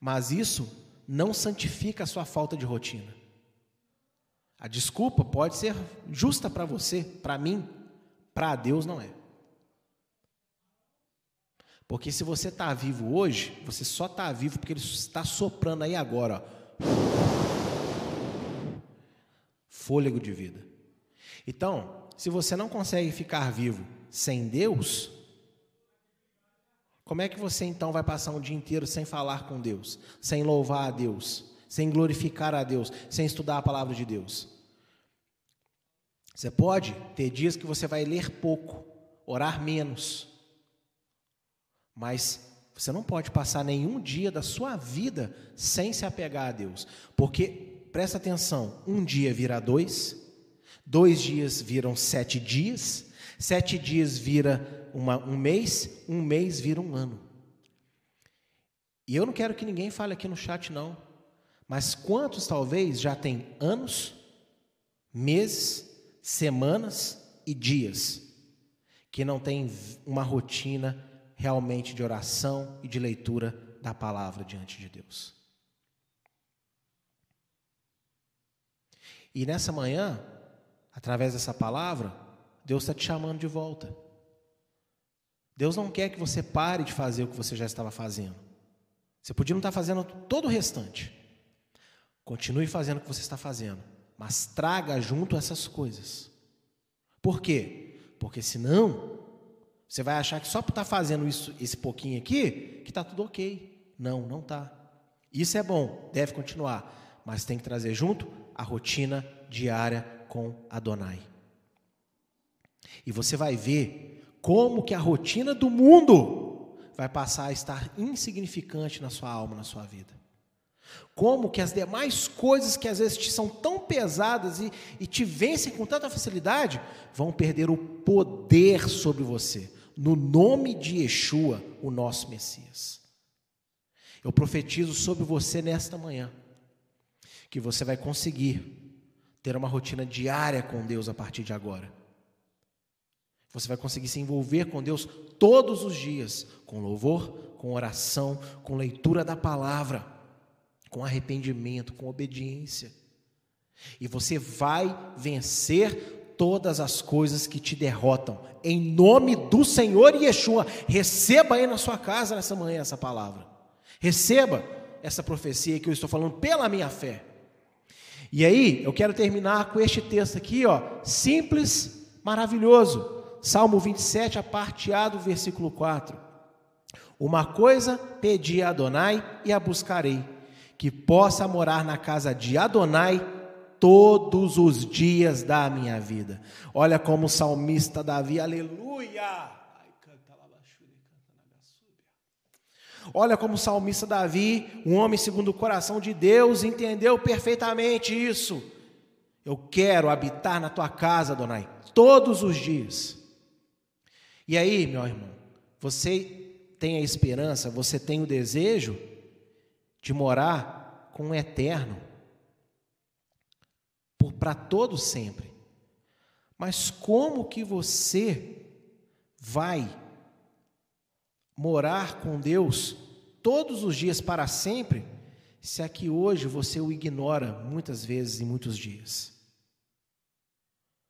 Mas isso não santifica a sua falta de rotina. A desculpa pode ser justa para você, para mim, para Deus não é. Porque se você está vivo hoje, você só está vivo porque Ele está soprando aí agora, ó. fôlego de vida. Então, se você não consegue ficar vivo sem Deus, como é que você então vai passar um dia inteiro sem falar com Deus, sem louvar a Deus, sem glorificar a Deus, sem estudar a palavra de Deus? Você pode ter dias que você vai ler pouco, orar menos, mas você não pode passar nenhum dia da sua vida sem se apegar a Deus, porque presta atenção: um dia vira dois, dois dias viram sete dias, sete dias vira uma, um mês, um mês vira um ano. E eu não quero que ninguém fale aqui no chat, não. Mas quantos talvez já tem anos, meses, semanas e dias que não tem uma rotina realmente de oração e de leitura da palavra diante de Deus? E nessa manhã, através dessa palavra, Deus está te chamando de volta. Deus não quer que você pare de fazer o que você já estava fazendo. Você podia não estar fazendo todo o restante. Continue fazendo o que você está fazendo, mas traga junto essas coisas. Por quê? Porque senão você vai achar que só por estar fazendo isso, esse pouquinho aqui, que está tudo ok. Não, não está. Isso é bom, deve continuar, mas tem que trazer junto a rotina diária com Adonai. E você vai ver como que a rotina do mundo vai passar a estar insignificante na sua alma, na sua vida. Como que as demais coisas que às vezes te são tão pesadas e, e te vencem com tanta facilidade, vão perder o poder sobre você, no nome de Yeshua, o nosso Messias. Eu profetizo sobre você nesta manhã, que você vai conseguir ter uma rotina diária com Deus a partir de agora. Você vai conseguir se envolver com Deus todos os dias, com louvor, com oração, com leitura da palavra, com arrependimento, com obediência. E você vai vencer todas as coisas que te derrotam. Em nome do Senhor Yeshua, receba aí na sua casa nessa manhã essa palavra. Receba essa profecia que eu estou falando pela minha fé. E aí, eu quero terminar com este texto aqui, ó, simples, maravilhoso. Salmo 27, a parte A do versículo 4. Uma coisa pedi a Adonai e a buscarei, que possa morar na casa de Adonai todos os dias da minha vida. Olha como o salmista Davi, aleluia! Olha como o salmista Davi, um homem segundo o coração de Deus, entendeu perfeitamente isso. Eu quero habitar na tua casa, Adonai, todos os dias. E aí, meu irmão, você tem a esperança, você tem o desejo de morar com o eterno para todo sempre. Mas como que você vai morar com Deus todos os dias para sempre, se aqui hoje você o ignora muitas vezes e muitos dias?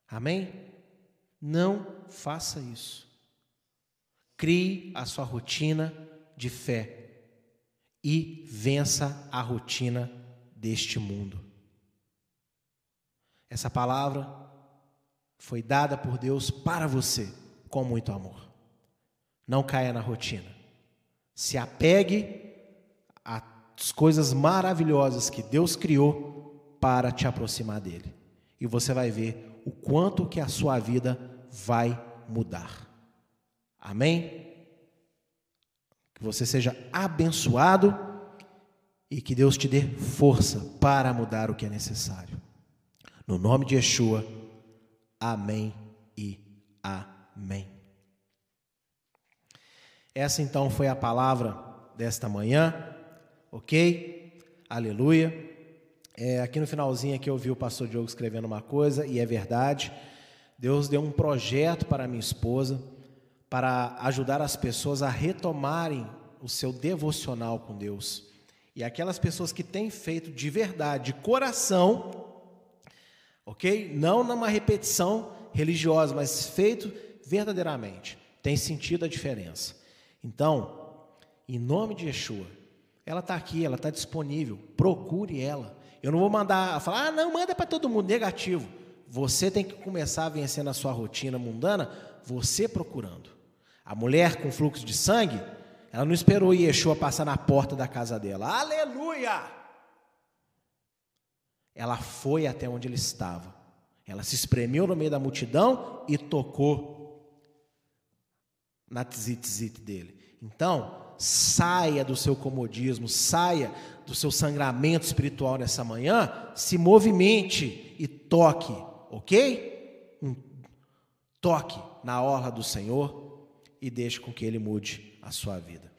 Amém? Não faça isso. Crie a sua rotina de fé e vença a rotina deste mundo. Essa palavra foi dada por Deus para você com muito amor. Não caia na rotina. Se apegue às coisas maravilhosas que Deus criou para te aproximar dele. E você vai ver o quanto que a sua vida vai mudar. Amém? Que você seja abençoado e que Deus te dê força para mudar o que é necessário. No nome de Yeshua, amém e amém. Essa então foi a palavra desta manhã, ok? Aleluia. É, aqui no finalzinho aqui eu vi o pastor Diogo escrevendo uma coisa e é verdade. Deus deu um projeto para minha esposa para ajudar as pessoas a retomarem o seu devocional com Deus. E aquelas pessoas que têm feito de verdade, de coração, ok? Não numa repetição religiosa, mas feito verdadeiramente, tem sentido a diferença. Então, em nome de Yeshua, ela está aqui, ela está disponível, procure ela. Eu não vou mandar falar, ah, não, manda para todo mundo, negativo. Você tem que começar a vencer na sua rotina mundana, você procurando. A mulher com fluxo de sangue, ela não esperou Yeshua passar na porta da casa dela. Aleluia! Ela foi até onde ele estava. Ela se espremeu no meio da multidão e tocou na tzit dele. Então, saia do seu comodismo, saia do seu sangramento espiritual nessa manhã, se movimente e toque, ok? Toque na orla do Senhor e deixe com que ele mude a sua vida.